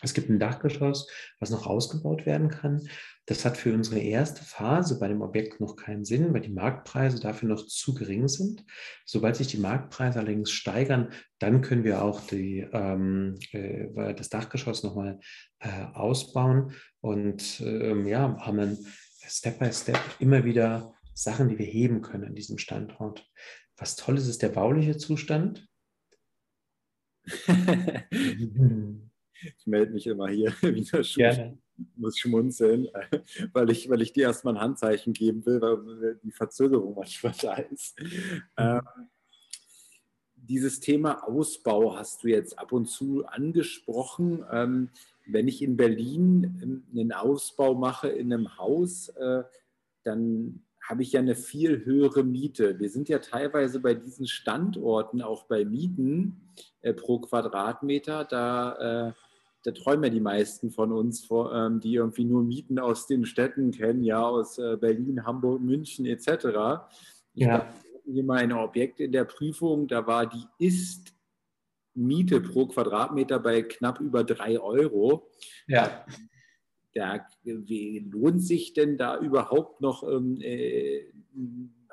Es gibt ein Dachgeschoss, was noch ausgebaut werden kann. Das hat für unsere erste Phase bei dem Objekt noch keinen Sinn, weil die Marktpreise dafür noch zu gering sind. Sobald sich die Marktpreise allerdings steigern, dann können wir auch die, ähm, äh, das Dachgeschoss nochmal äh, ausbauen und ähm, ja, haben dann Step by Step immer wieder Sachen, die wir heben können an diesem Standort. Was toll ist, ist der bauliche Zustand. ich melde mich immer hier wieder schon. muss schmunzeln, weil ich, weil ich dir erstmal ein Handzeichen geben will, weil die Verzögerung manchmal da ist. Mhm. Ähm, dieses Thema Ausbau hast du jetzt ab und zu angesprochen. Ähm, wenn ich in Berlin ähm, einen Ausbau mache in einem Haus, äh, dann habe ich ja eine viel höhere Miete. Wir sind ja teilweise bei diesen Standorten auch bei Mieten äh, pro Quadratmeter. Da, äh, da träumen ja die meisten von uns, ähm, die irgendwie nur Mieten aus den Städten kennen, ja, aus Berlin, Hamburg, München etc. Ich ja. hier mal ein Objekt in der Prüfung, da war die Ist- Miete pro Quadratmeter bei knapp über drei Euro. Ja. Da, wie lohnt sich denn da überhaupt noch ähm, äh,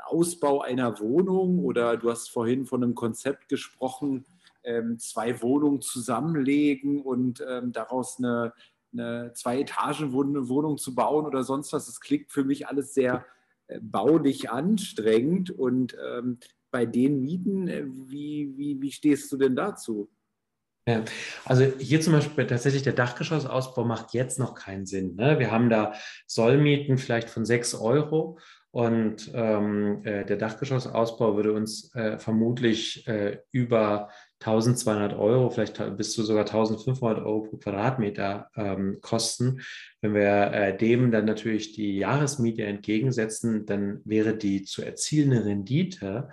Ausbau einer Wohnung? Oder du hast vorhin von einem Konzept gesprochen, ähm, zwei Wohnungen zusammenlegen und ähm, daraus eine, eine Zwei-Etagen-Wohnung zu bauen oder sonst was. Das klingt für mich alles sehr äh, baulich anstrengend und ähm, bei den Mieten, äh, wie, wie, wie stehst du denn dazu? Ja, also hier zum Beispiel tatsächlich der Dachgeschossausbau macht jetzt noch keinen Sinn. Ne? Wir haben da Sollmieten vielleicht von 6 Euro und ähm, äh, der Dachgeschossausbau würde uns äh, vermutlich äh, über 1200 Euro, vielleicht bis zu sogar 1500 Euro pro Quadratmeter ähm, kosten. Wenn wir äh, dem dann natürlich die Jahresmiete entgegensetzen, dann wäre die zu erzielende Rendite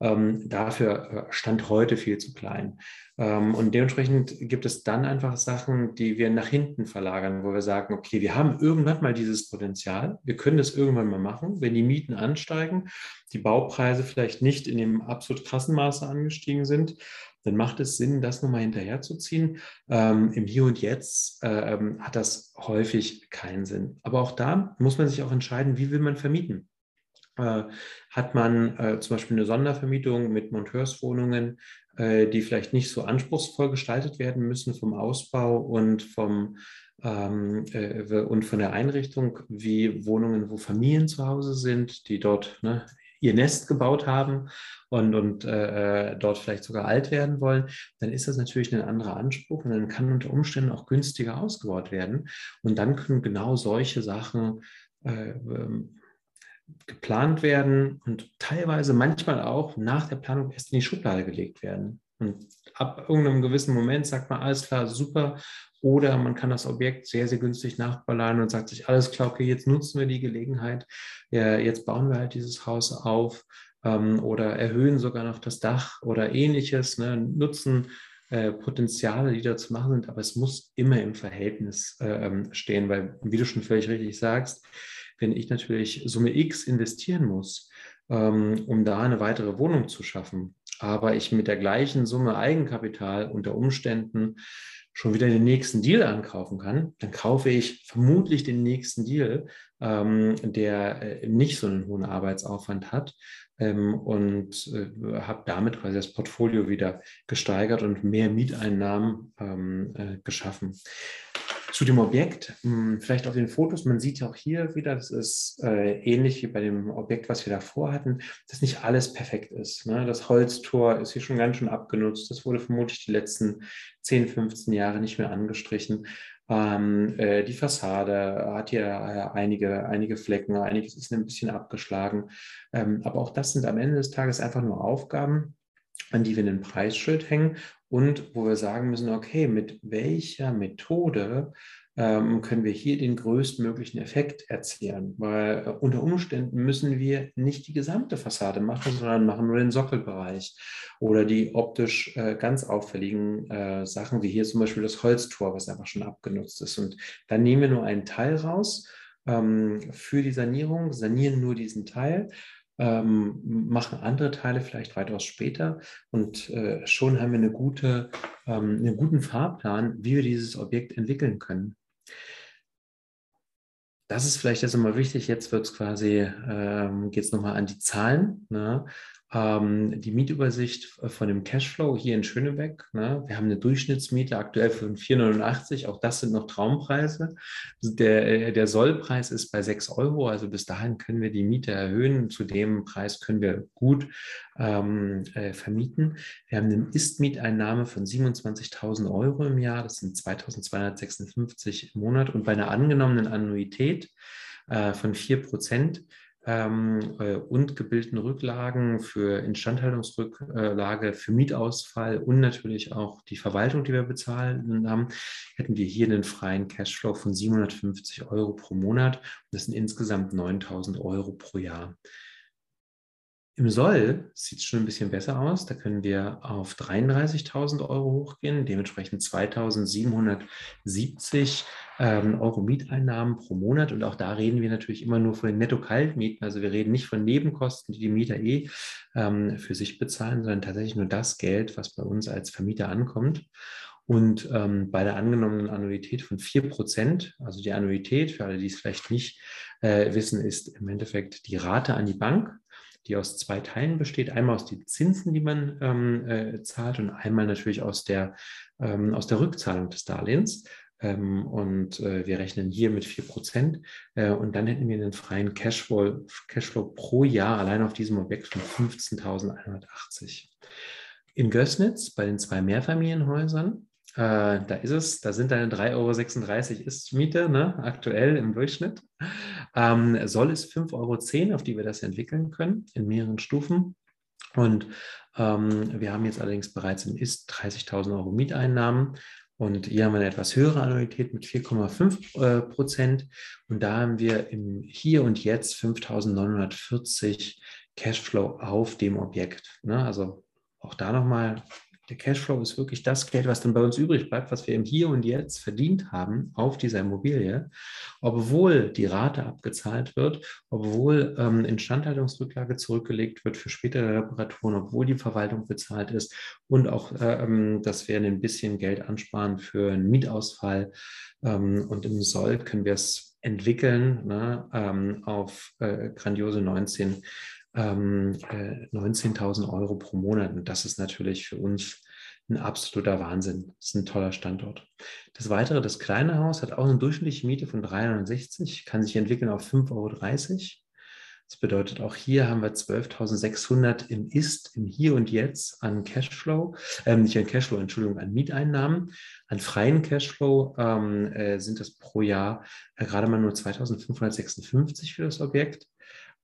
ähm, dafür äh, Stand heute viel zu klein. Ähm, und dementsprechend gibt es dann einfach Sachen, die wir nach hinten verlagern, wo wir sagen, okay, wir haben irgendwann mal dieses Potenzial, wir können das irgendwann mal machen, wenn die Mieten ansteigen, die Baupreise vielleicht nicht in dem absolut krassen Maße angestiegen sind, dann macht es Sinn, das nochmal hinterherzuziehen. Ähm, Im Hier und Jetzt äh, hat das häufig keinen Sinn. Aber auch da muss man sich auch entscheiden, wie will man vermieten. Äh, hat man äh, zum Beispiel eine Sondervermietung mit Monteurswohnungen, äh, die vielleicht nicht so anspruchsvoll gestaltet werden müssen vom Ausbau und vom ähm, äh, und von der Einrichtung, wie Wohnungen, wo Familien zu Hause sind, die dort ne, ihr Nest gebaut haben und, und äh, äh, dort vielleicht sogar alt werden wollen, dann ist das natürlich ein anderer Anspruch und dann kann unter Umständen auch günstiger ausgebaut werden. Und dann können genau solche Sachen äh, ähm, geplant werden und teilweise manchmal auch nach der Planung erst in die Schublade gelegt werden. Und ab irgendeinem gewissen Moment sagt man, alles klar, super. Oder man kann das Objekt sehr, sehr günstig nachballern und sagt sich, alles klar, okay, jetzt nutzen wir die Gelegenheit, ja, jetzt bauen wir halt dieses Haus auf ähm, oder erhöhen sogar noch das Dach oder ähnliches, ne, nutzen äh, Potenziale, die da zu machen sind, aber es muss immer im Verhältnis äh, ähm, stehen, weil, wie du schon völlig richtig sagst, wenn ich natürlich Summe X investieren muss, ähm, um da eine weitere Wohnung zu schaffen, aber ich mit der gleichen Summe Eigenkapital unter Umständen schon wieder den nächsten Deal ankaufen kann, dann kaufe ich vermutlich den nächsten Deal, ähm, der äh, nicht so einen hohen Arbeitsaufwand hat ähm, und äh, habe damit quasi das Portfolio wieder gesteigert und mehr Mieteinnahmen ähm, äh, geschaffen. Zu dem Objekt, hm, vielleicht auf den Fotos, man sieht ja auch hier wieder, das ist äh, ähnlich wie bei dem Objekt, was wir davor hatten, dass nicht alles perfekt ist. Ne? Das Holztor ist hier schon ganz schön abgenutzt. Das wurde vermutlich die letzten 10, 15 Jahre nicht mehr angestrichen. Ähm, äh, die Fassade hat hier äh, einige, einige Flecken, einiges ist ein bisschen abgeschlagen. Ähm, aber auch das sind am Ende des Tages einfach nur Aufgaben, an die wir ein Preisschild hängen und wo wir sagen müssen, okay, mit welcher Methode ähm, können wir hier den größtmöglichen Effekt erzielen. Weil äh, unter Umständen müssen wir nicht die gesamte Fassade machen, sondern machen nur den Sockelbereich oder die optisch äh, ganz auffälligen äh, Sachen, wie hier zum Beispiel das Holztor, was einfach schon abgenutzt ist. Und dann nehmen wir nur einen Teil raus ähm, für die Sanierung, sanieren nur diesen Teil ähm, machen andere Teile vielleicht weitaus später und äh, schon haben wir eine gute, ähm, einen guten Fahrplan, wie wir dieses Objekt entwickeln können. Das ist vielleicht jetzt nochmal wichtig. Jetzt wird es quasi, ähm, geht es nochmal an die Zahlen. Ne? Ähm, die Mietübersicht von dem Cashflow hier in Schönebeck. Ne? Wir haben eine Durchschnittsmiete aktuell von 4,89. Auch das sind noch Traumpreise. Der, äh, der Sollpreis ist bei 6 Euro. Also bis dahin können wir die Miete erhöhen. Zu dem Preis können wir gut ähm, äh, vermieten. Wir haben eine Ist-Mieteinnahme von 27.000 Euro im Jahr. Das sind 2.256 im Monat. Und bei einer angenommenen Annuität äh, von 4 Prozent ähm, äh, und gebildeten Rücklagen für Instandhaltungsrücklage, für Mietausfall und natürlich auch die Verwaltung, die wir bezahlen haben, hätten wir hier einen freien Cashflow von 750 Euro pro Monat. Das sind insgesamt 9000 Euro pro Jahr. Im Soll sieht es schon ein bisschen besser aus. Da können wir auf 33.000 Euro hochgehen, dementsprechend 2.770 ähm, Euro Mieteinnahmen pro Monat. Und auch da reden wir natürlich immer nur von den Netto-Kaltmieten. Also wir reden nicht von Nebenkosten, die die Mieter eh ähm, für sich bezahlen, sondern tatsächlich nur das Geld, was bei uns als Vermieter ankommt. Und ähm, bei der angenommenen Annuität von 4%, also die Annuität, für alle, die es vielleicht nicht äh, wissen, ist im Endeffekt die Rate an die Bank die aus zwei Teilen besteht. Einmal aus den Zinsen, die man ähm, äh, zahlt und einmal natürlich aus der, ähm, aus der Rückzahlung des Darlehens. Ähm, und äh, wir rechnen hier mit 4%. Äh, und dann hätten wir einen freien Cashflow, Cashflow pro Jahr allein auf diesem Objekt von 15.180. In Gößnitz bei den zwei Mehrfamilienhäusern äh, da ist es, da sind deine 3,36 Euro ist Miete, ne, aktuell im Durchschnitt. Ähm, soll es 5,10 Euro, auf die wir das entwickeln können, in mehreren Stufen. Und ähm, wir haben jetzt allerdings bereits im Ist 30.000 Euro Mieteinnahmen. Und hier haben wir eine etwas höhere Annuität mit 4,5 äh, Prozent. Und da haben wir im Hier und Jetzt 5.940 Cashflow auf dem Objekt. Ne? Also auch da nochmal der Cashflow ist wirklich das Geld, was dann bei uns übrig bleibt, was wir im Hier und Jetzt verdient haben auf dieser Immobilie, obwohl die Rate abgezahlt wird, obwohl ähm, Instandhaltungsrücklage zurückgelegt wird für spätere Reparaturen, obwohl die Verwaltung bezahlt ist und auch, ähm, dass wir ein bisschen Geld ansparen für einen Mietausfall. Ähm, und im Soll können wir es entwickeln ne, ähm, auf äh, grandiose 19 ähm, äh, 19.000 Euro pro Monat. Und das ist natürlich für uns ein absoluter Wahnsinn. Das ist ein toller Standort. Das weitere, das kleine Haus hat auch eine durchschnittliche Miete von 360, kann sich entwickeln auf 5,30 Euro. Das bedeutet, auch hier haben wir 12.600 im Ist, im Hier und Jetzt an Cashflow, äh, nicht an Cashflow, Entschuldigung, an Mieteinnahmen. An freien Cashflow ähm, äh, sind das pro Jahr äh, gerade mal nur 2.556 für das Objekt.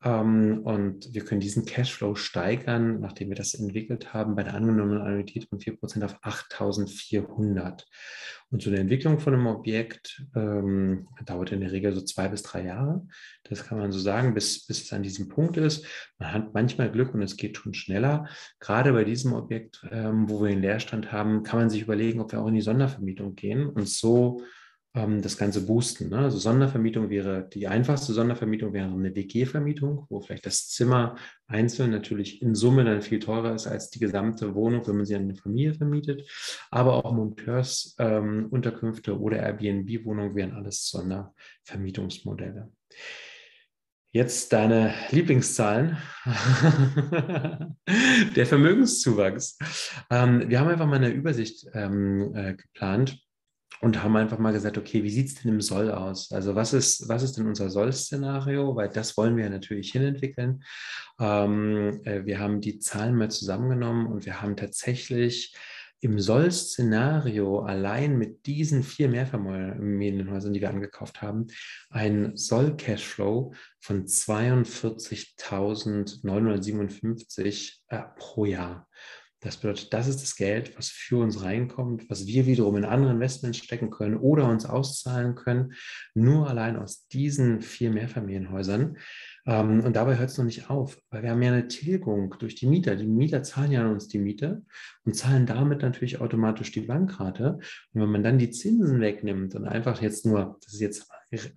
Ähm, und wir können diesen Cashflow steigern, nachdem wir das entwickelt haben, bei der angenommenen Annuität von 4% auf 8400. Und so eine Entwicklung von einem Objekt ähm, dauert in der Regel so zwei bis drei Jahre. Das kann man so sagen, bis, bis es an diesem Punkt ist. Man hat manchmal Glück und es geht schon schneller. Gerade bei diesem Objekt, ähm, wo wir den Leerstand haben, kann man sich überlegen, ob wir auch in die Sondervermietung gehen und so ähm, das Ganze boosten. Ne? Also Sondervermietung wäre, die einfachste Sondervermietung wäre eine WG-Vermietung, wo vielleicht das Zimmer einzeln natürlich in Summe dann viel teurer ist als die gesamte Wohnung, wenn man sie an eine Familie vermietet. Aber auch Monteursunterkünfte ähm, oder Airbnb-Wohnungen wären alles Sondervermietungsmodelle. Jetzt deine Lieblingszahlen. Der Vermögenszuwachs. Ähm, wir haben einfach mal eine Übersicht ähm, äh, geplant und haben einfach mal gesagt, okay, wie sieht es denn im Soll aus? Also was ist, was ist denn unser Soll-Szenario? Weil das wollen wir natürlich hinentwickeln. Ähm, äh, wir haben die Zahlen mal zusammengenommen und wir haben tatsächlich im Soll-Szenario allein mit diesen vier Mehrfamilienhäusern, die wir angekauft haben, ein Soll-Cashflow von 42.957 äh, pro Jahr. Das bedeutet, das ist das Geld, was für uns reinkommt, was wir wiederum in andere Investments stecken können oder uns auszahlen können, nur allein aus diesen vier Mehrfamilienhäusern. Ähm, und dabei hört es noch nicht auf, weil wir haben ja eine Tilgung durch die Mieter. Die Mieter zahlen ja an uns die Miete und zahlen damit natürlich automatisch die Bankrate. Und wenn man dann die Zinsen wegnimmt und einfach jetzt nur, das ist jetzt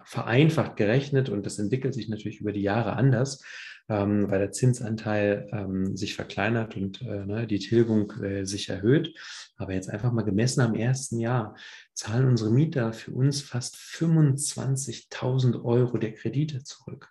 vereinfacht gerechnet und das entwickelt sich natürlich über die Jahre anders, ähm, weil der Zinsanteil ähm, sich verkleinert und äh, ne, die Tilgung äh, sich erhöht. Aber jetzt einfach mal gemessen am ersten Jahr zahlen unsere Mieter für uns fast 25.000 Euro der Kredite zurück.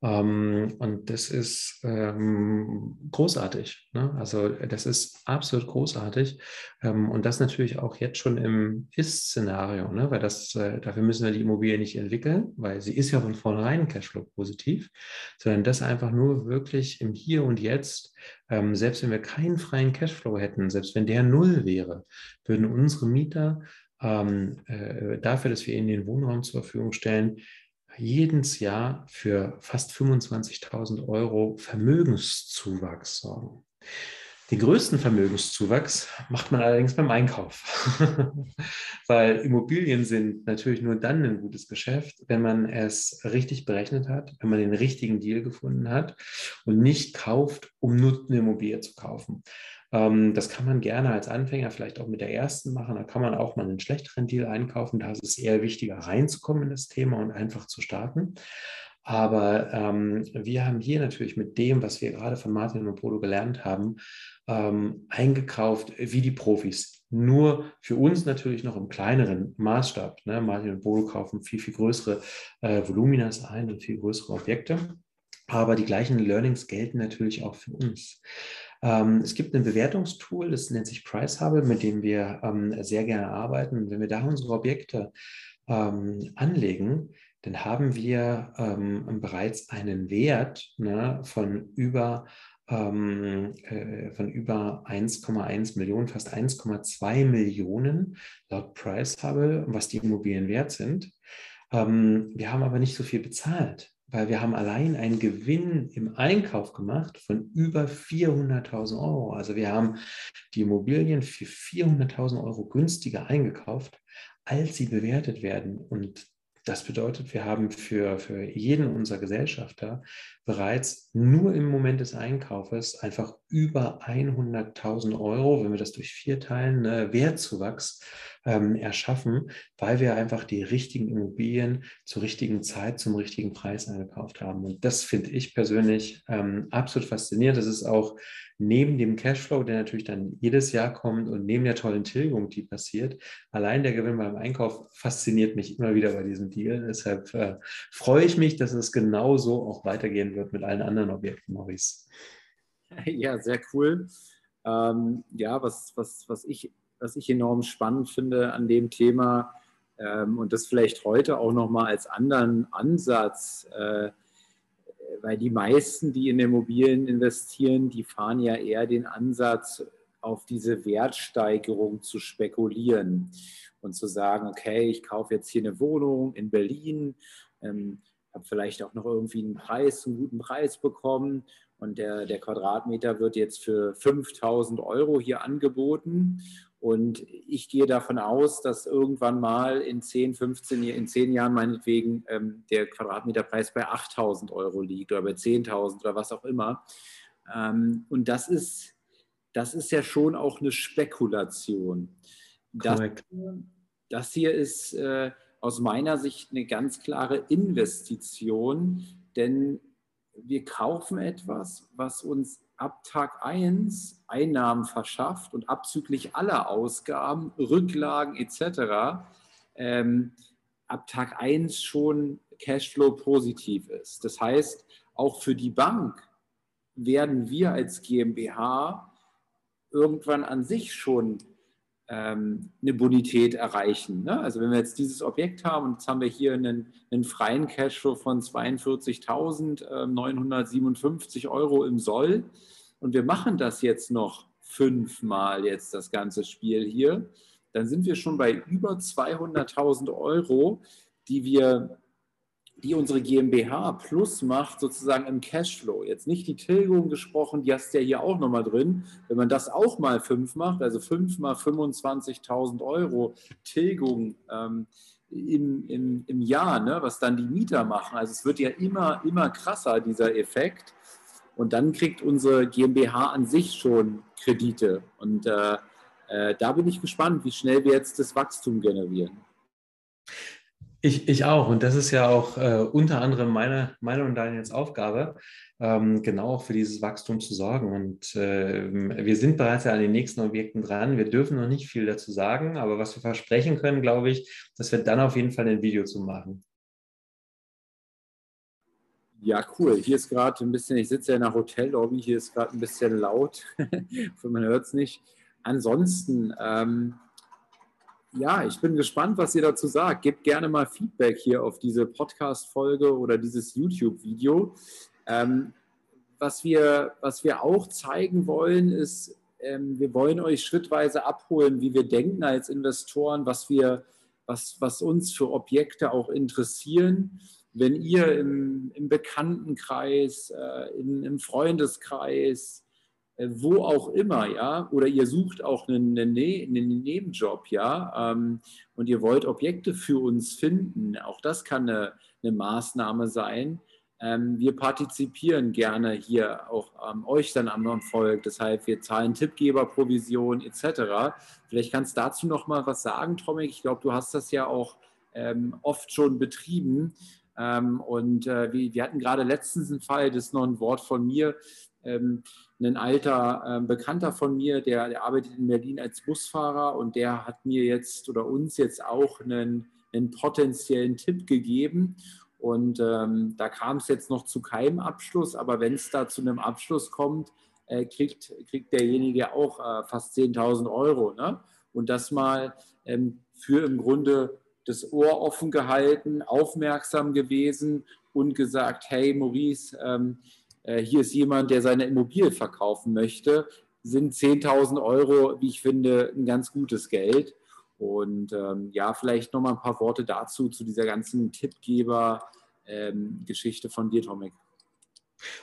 Ähm, und das ist ähm, großartig. Ne? Also das ist absolut großartig. Ähm, und das natürlich auch jetzt schon im Ist-Szenario, ne? weil das, äh, dafür müssen wir die Immobilie nicht entwickeln, weil sie ist ja von vornherein Cashflow positiv, sondern das einfach nur wirklich im Hier und Jetzt, ähm, selbst wenn wir keinen freien Cashflow hätten, selbst wenn der null wäre, würden unsere Mieter ähm, äh, dafür, dass wir ihnen den Wohnraum zur Verfügung stellen, jedes Jahr für fast 25.000 Euro Vermögenszuwachs sorgen. Den größten Vermögenszuwachs macht man allerdings beim Einkauf, weil Immobilien sind natürlich nur dann ein gutes Geschäft, wenn man es richtig berechnet hat, wenn man den richtigen Deal gefunden hat und nicht kauft, um nur eine Immobilie zu kaufen. Ähm, das kann man gerne als Anfänger vielleicht auch mit der ersten machen. Da kann man auch mal einen schlechteren Deal einkaufen. Da ist es eher wichtiger, reinzukommen in das Thema und einfach zu starten. Aber ähm, wir haben hier natürlich mit dem, was wir gerade von Martin und Polo gelernt haben, ähm, eingekauft wie die Profis. Nur für uns natürlich noch im kleineren Maßstab. Ne? Martin und Polo kaufen viel, viel größere äh, Voluminas ein und viel größere Objekte. Aber die gleichen Learnings gelten natürlich auch für uns. Ähm, es gibt ein Bewertungstool, das nennt sich Price Hubble, mit dem wir ähm, sehr gerne arbeiten. Wenn wir da unsere Objekte ähm, anlegen, dann haben wir ähm, bereits einen Wert ne, von über ähm, äh, über 1,1 Millionen, fast 1,2 Millionen laut Price Hubble, was die Immobilien wert sind. Ähm, wir haben aber nicht so viel bezahlt weil wir haben allein einen Gewinn im Einkauf gemacht von über 400.000 Euro. Also wir haben die Immobilien für 400.000 Euro günstiger eingekauft, als sie bewertet werden. Und das bedeutet, wir haben für, für jeden unserer Gesellschafter bereits nur im Moment des Einkaufes einfach über 100.000 Euro, wenn wir das durch vier teilen, ne, Wertzuwachs ähm, erschaffen, weil wir einfach die richtigen Immobilien zur richtigen Zeit, zum richtigen Preis eingekauft haben. Und das finde ich persönlich ähm, absolut faszinierend. Das ist auch neben dem Cashflow, der natürlich dann jedes Jahr kommt und neben der tollen Tilgung, die passiert, allein der Gewinn beim Einkauf fasziniert mich immer wieder bei diesem Deal. Deshalb äh, freue ich mich, dass es genauso auch weitergehen wird mit allen anderen Objekten, Maurice. Ja, sehr cool. Ähm, ja, was, was, was ich was ich enorm spannend finde an dem Thema ähm, und das vielleicht heute auch nochmal als anderen Ansatz, äh, weil die meisten, die in Immobilien investieren, die fahren ja eher den Ansatz, auf diese Wertsteigerung zu spekulieren und zu sagen, okay, ich kaufe jetzt hier eine Wohnung in Berlin, ähm, habe vielleicht auch noch irgendwie einen Preis, einen guten Preis bekommen und der, der Quadratmeter wird jetzt für 5000 Euro hier angeboten und ich gehe davon aus, dass irgendwann mal in 10, 15, in 10 Jahren meinetwegen ähm, der Quadratmeterpreis bei 8.000 Euro liegt oder bei 10.000 oder was auch immer. Ähm, und das ist, das ist ja schon auch eine Spekulation. Das, das, hier ist äh, aus meiner Sicht eine ganz klare Investition, denn wir kaufen etwas, was uns ab Tag 1 Einnahmen verschafft und abzüglich aller Ausgaben, Rücklagen etc. Ähm, ab Tag 1 schon Cashflow positiv ist. Das heißt, auch für die Bank werden wir als GmbH irgendwann an sich schon eine Bonität erreichen. Ne? Also wenn wir jetzt dieses Objekt haben und jetzt haben wir hier einen, einen freien Cashflow von 42.957 ähm, Euro im Soll und wir machen das jetzt noch fünfmal jetzt das ganze Spiel hier, dann sind wir schon bei über 200.000 Euro, die wir die unsere GmbH Plus macht, sozusagen im Cashflow. Jetzt nicht die Tilgung gesprochen, die hast du ja hier auch nochmal drin. Wenn man das auch mal fünf macht, also fünf mal 25.000 Euro Tilgung ähm, im, im, im Jahr, ne, was dann die Mieter machen. Also es wird ja immer, immer krasser, dieser Effekt. Und dann kriegt unsere GmbH an sich schon Kredite. Und äh, äh, da bin ich gespannt, wie schnell wir jetzt das Wachstum generieren. Ich, ich auch. Und das ist ja auch äh, unter anderem meine, meine und Daniels Aufgabe, ähm, genau für dieses Wachstum zu sorgen. Und äh, wir sind bereits an den nächsten Objekten dran. Wir dürfen noch nicht viel dazu sagen, aber was wir versprechen können, glaube ich, dass wir dann auf jeden Fall ein Video zu machen. Ja, cool. Hier ist gerade ein bisschen, ich sitze ja in der Hotellobby, hier ist gerade ein bisschen laut. Man hört es nicht. Ansonsten, ähm, ja, ich bin gespannt, was ihr dazu sagt. Gebt gerne mal Feedback hier auf diese Podcast-Folge oder dieses YouTube-Video. Ähm, was, wir, was wir auch zeigen wollen, ist, ähm, wir wollen euch schrittweise abholen, wie wir denken als Investoren, was, wir, was, was uns für Objekte auch interessieren. Wenn ihr im, im Bekanntenkreis, äh, in, im Freundeskreis, wo auch immer, ja, oder ihr sucht auch einen, einen, einen Nebenjob, ja, ähm, und ihr wollt Objekte für uns finden, auch das kann eine, eine Maßnahme sein. Ähm, wir partizipieren gerne hier auch ähm, euch dann am Erfolg, deshalb wir zahlen Tippgeberprovision etc. Vielleicht kannst du dazu noch mal was sagen, Tomek. Ich glaube, du hast das ja auch ähm, oft schon betrieben. Ähm, und äh, wir, wir, hatten gerade letztens einen Fall, das ist noch ein Wort von mir, ein alter äh, Bekannter von mir, der, der, arbeitet in Berlin als Busfahrer und der hat mir jetzt oder uns jetzt auch einen, einen potenziellen Tipp gegeben. Und ähm, da kam es jetzt noch zu keinem Abschluss, aber wenn es da zu einem Abschluss kommt, äh, kriegt, kriegt derjenige auch äh, fast 10.000 Euro. Ne? Und das mal ähm, für im Grunde das Ohr offen gehalten, aufmerksam gewesen und gesagt, hey Maurice, ähm, äh, hier ist jemand, der seine Immobilie verkaufen möchte, sind 10.000 Euro, wie ich finde, ein ganz gutes Geld. Und ähm, ja, vielleicht noch mal ein paar Worte dazu, zu dieser ganzen Tippgeber-Geschichte ähm, von dir, Tomek.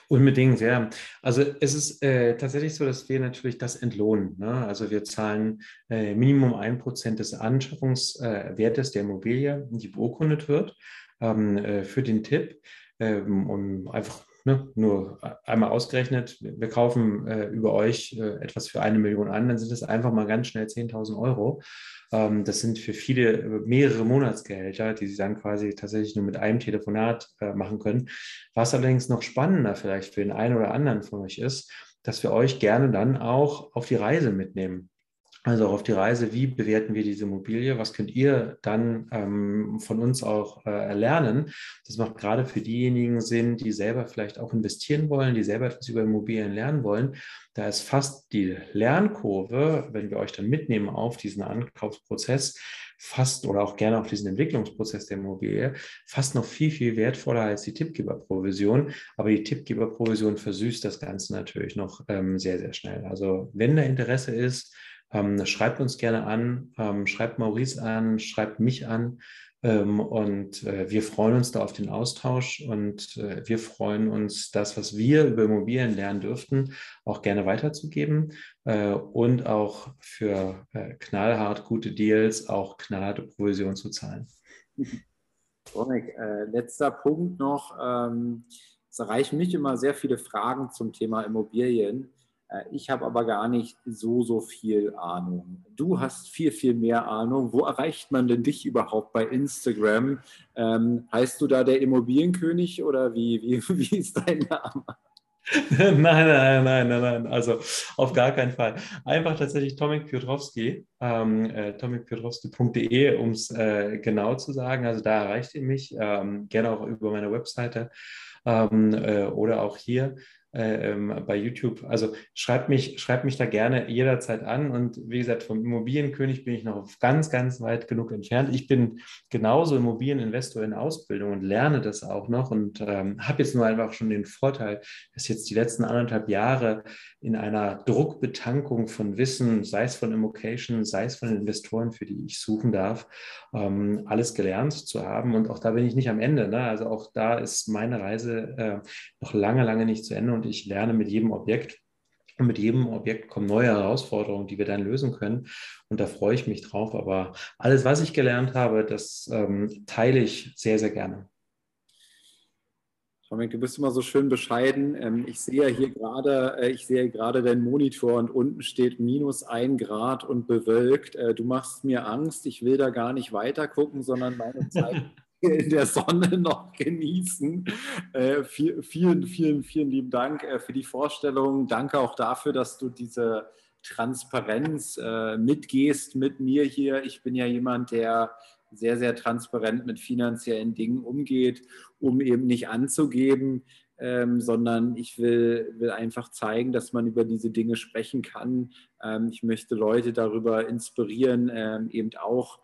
Unbedingt, ja. Also es ist äh, tatsächlich so, dass wir natürlich das entlohnen. Ne? Also wir zahlen äh, Minimum ein Prozent des Anschaffungswertes äh, der Immobilie, die beurkundet wird, ähm, äh, für den Tipp, ähm, um einfach ne, nur einmal ausgerechnet, wir kaufen äh, über euch äh, etwas für eine Million an, dann sind es einfach mal ganz schnell 10.000 Euro. Ähm, das sind für viele äh, mehrere Monatsgehälter, die sie dann quasi tatsächlich nur mit einem Telefonat äh, machen können. Was allerdings noch spannender vielleicht für den einen oder anderen von euch ist, dass wir euch gerne dann auch auf die Reise mitnehmen. Also auch auf die Reise, wie bewerten wir diese Immobilie? Was könnt ihr dann ähm, von uns auch äh, lernen? Das macht gerade für diejenigen Sinn, die selber vielleicht auch investieren wollen, die selber etwas über Immobilien lernen wollen. Da ist fast die Lernkurve, wenn wir euch dann mitnehmen auf diesen Ankaufsprozess, fast oder auch gerne auf diesen Entwicklungsprozess der Immobilie, fast noch viel, viel wertvoller als die Tippgeberprovision. Aber die Tippgeberprovision versüßt das Ganze natürlich noch ähm, sehr, sehr schnell. Also wenn da Interesse ist, ähm, schreibt uns gerne an, ähm, schreibt Maurice an, schreibt mich an. Ähm, und äh, wir freuen uns da auf den Austausch und äh, wir freuen uns, das, was wir über Immobilien lernen dürften, auch gerne weiterzugeben äh, und auch für äh, knallhart gute Deals auch knallharte Provision zu zahlen. Äh, letzter Punkt noch. Ähm, es erreichen mich immer sehr viele Fragen zum Thema Immobilien. Äh, ich habe aber gar nicht so, so viel Ahnung. Du hast viel, viel mehr Ahnung. Wo erreicht man denn dich überhaupt bei Instagram? Ähm, heißt du da der Immobilienkönig oder wie, wie, wie ist dein Name? nein, nein, nein, nein, nein. Also auf gar keinen Fall. Einfach tatsächlich Tomek Piotrowski, ähm, äh, tomikpiotrowski.de, um es äh, genau zu sagen. Also da erreicht ihr mich, ähm, gerne auch über meine Webseite ähm, äh, oder auch hier bei YouTube. Also schreibt mich, schreibt mich da gerne jederzeit an. Und wie gesagt, vom Immobilienkönig bin ich noch ganz, ganz weit genug entfernt. Ich bin genauso Immobilieninvestor in Ausbildung und lerne das auch noch und ähm, habe jetzt nur einfach schon den Vorteil, dass jetzt die letzten anderthalb Jahre in einer Druckbetankung von Wissen, sei es von Immocation, sei es von Investoren, für die ich suchen darf, ähm, alles gelernt zu haben. Und auch da bin ich nicht am Ende. Ne? Also auch da ist meine Reise äh, noch lange, lange nicht zu Ende und ich lerne mit jedem Objekt. Und mit jedem Objekt kommen neue Herausforderungen, die wir dann lösen können. Und da freue ich mich drauf. Aber alles, was ich gelernt habe, das ähm, teile ich sehr, sehr gerne. Dominik, du bist immer so schön bescheiden. Ähm, ich sehe hier gerade, äh, ich sehe gerade deinen Monitor und unten steht minus ein Grad und bewölkt. Äh, du machst mir Angst. Ich will da gar nicht weiter gucken, sondern meine Zeit in der Sonne noch genießen. Äh, vielen, vielen, vielen lieben Dank für die Vorstellung. Danke auch dafür, dass du diese Transparenz mitgehst mit mir hier. Ich bin ja jemand, der sehr, sehr transparent mit finanziellen Dingen umgeht, um eben nicht anzugeben, ähm, sondern ich will, will einfach zeigen, dass man über diese Dinge sprechen kann. Ähm, ich möchte Leute darüber inspirieren, ähm, eben auch äh,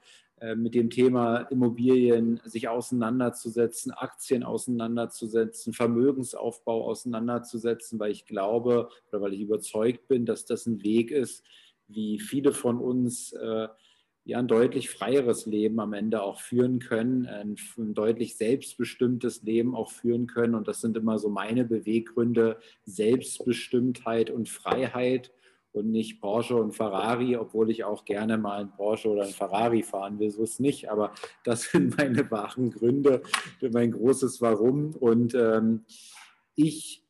mit dem Thema Immobilien sich auseinanderzusetzen, Aktien auseinanderzusetzen, Vermögensaufbau auseinanderzusetzen, weil ich glaube oder weil ich überzeugt bin, dass das ein Weg ist, wie viele von uns äh, ja, ein deutlich freieres Leben am Ende auch führen können, ein, ein, deutlich selbstbestimmtes Leben auch führen können. Und das sind immer so meine Beweggründe, Selbstbestimmtheit und Freiheit und nicht Porsche und Ferrari, obwohl ich auch gerne mal ein Porsche oder ein Ferrari fahren will, so ist nicht. Aber das sind meine wahren Gründe, mein großes Warum. Und ähm, ich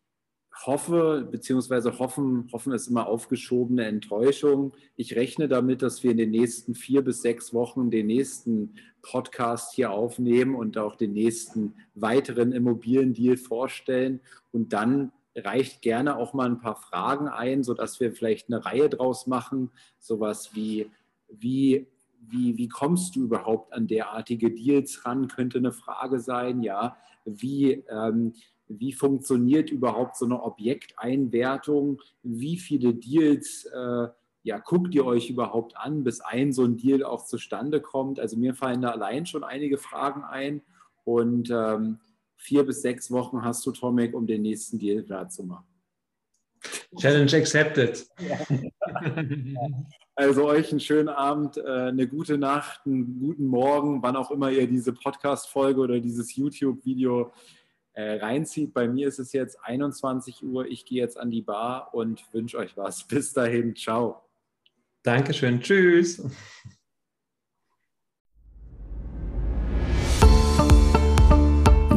hoffe, beziehungsweise hoffen, hoffen ist immer aufgeschobene Enttäuschung. Ich rechne damit, dass wir in den nächsten vier bis sechs Wochen den nächsten Podcast hier aufnehmen und auch den nächsten weiteren Immobiliendeal vorstellen. Und dann reicht gerne auch mal ein paar Fragen ein, sodass wir vielleicht eine Reihe draus machen. Sowas wie, wie wie, wie kommst du überhaupt an derartige Deals ran, könnte eine Frage sein. Ja, wie, ähm, wie funktioniert überhaupt so eine Objekteinwertung, wie viele Deals äh, ja, guckt ihr euch überhaupt an, bis ein so ein Deal auch zustande kommt. Also mir fallen da allein schon einige Fragen ein und ähm, vier bis sechs Wochen hast du, Tomek, um den nächsten Deal klar zu machen. Challenge accepted. Also euch einen schönen Abend, äh, eine gute Nacht, einen guten Morgen, wann auch immer ihr diese Podcast-Folge oder dieses YouTube-Video äh, reinzieht. Bei mir ist es jetzt 21 Uhr. Ich gehe jetzt an die Bar und wünsche euch was. Bis dahin, ciao. Dankeschön, tschüss.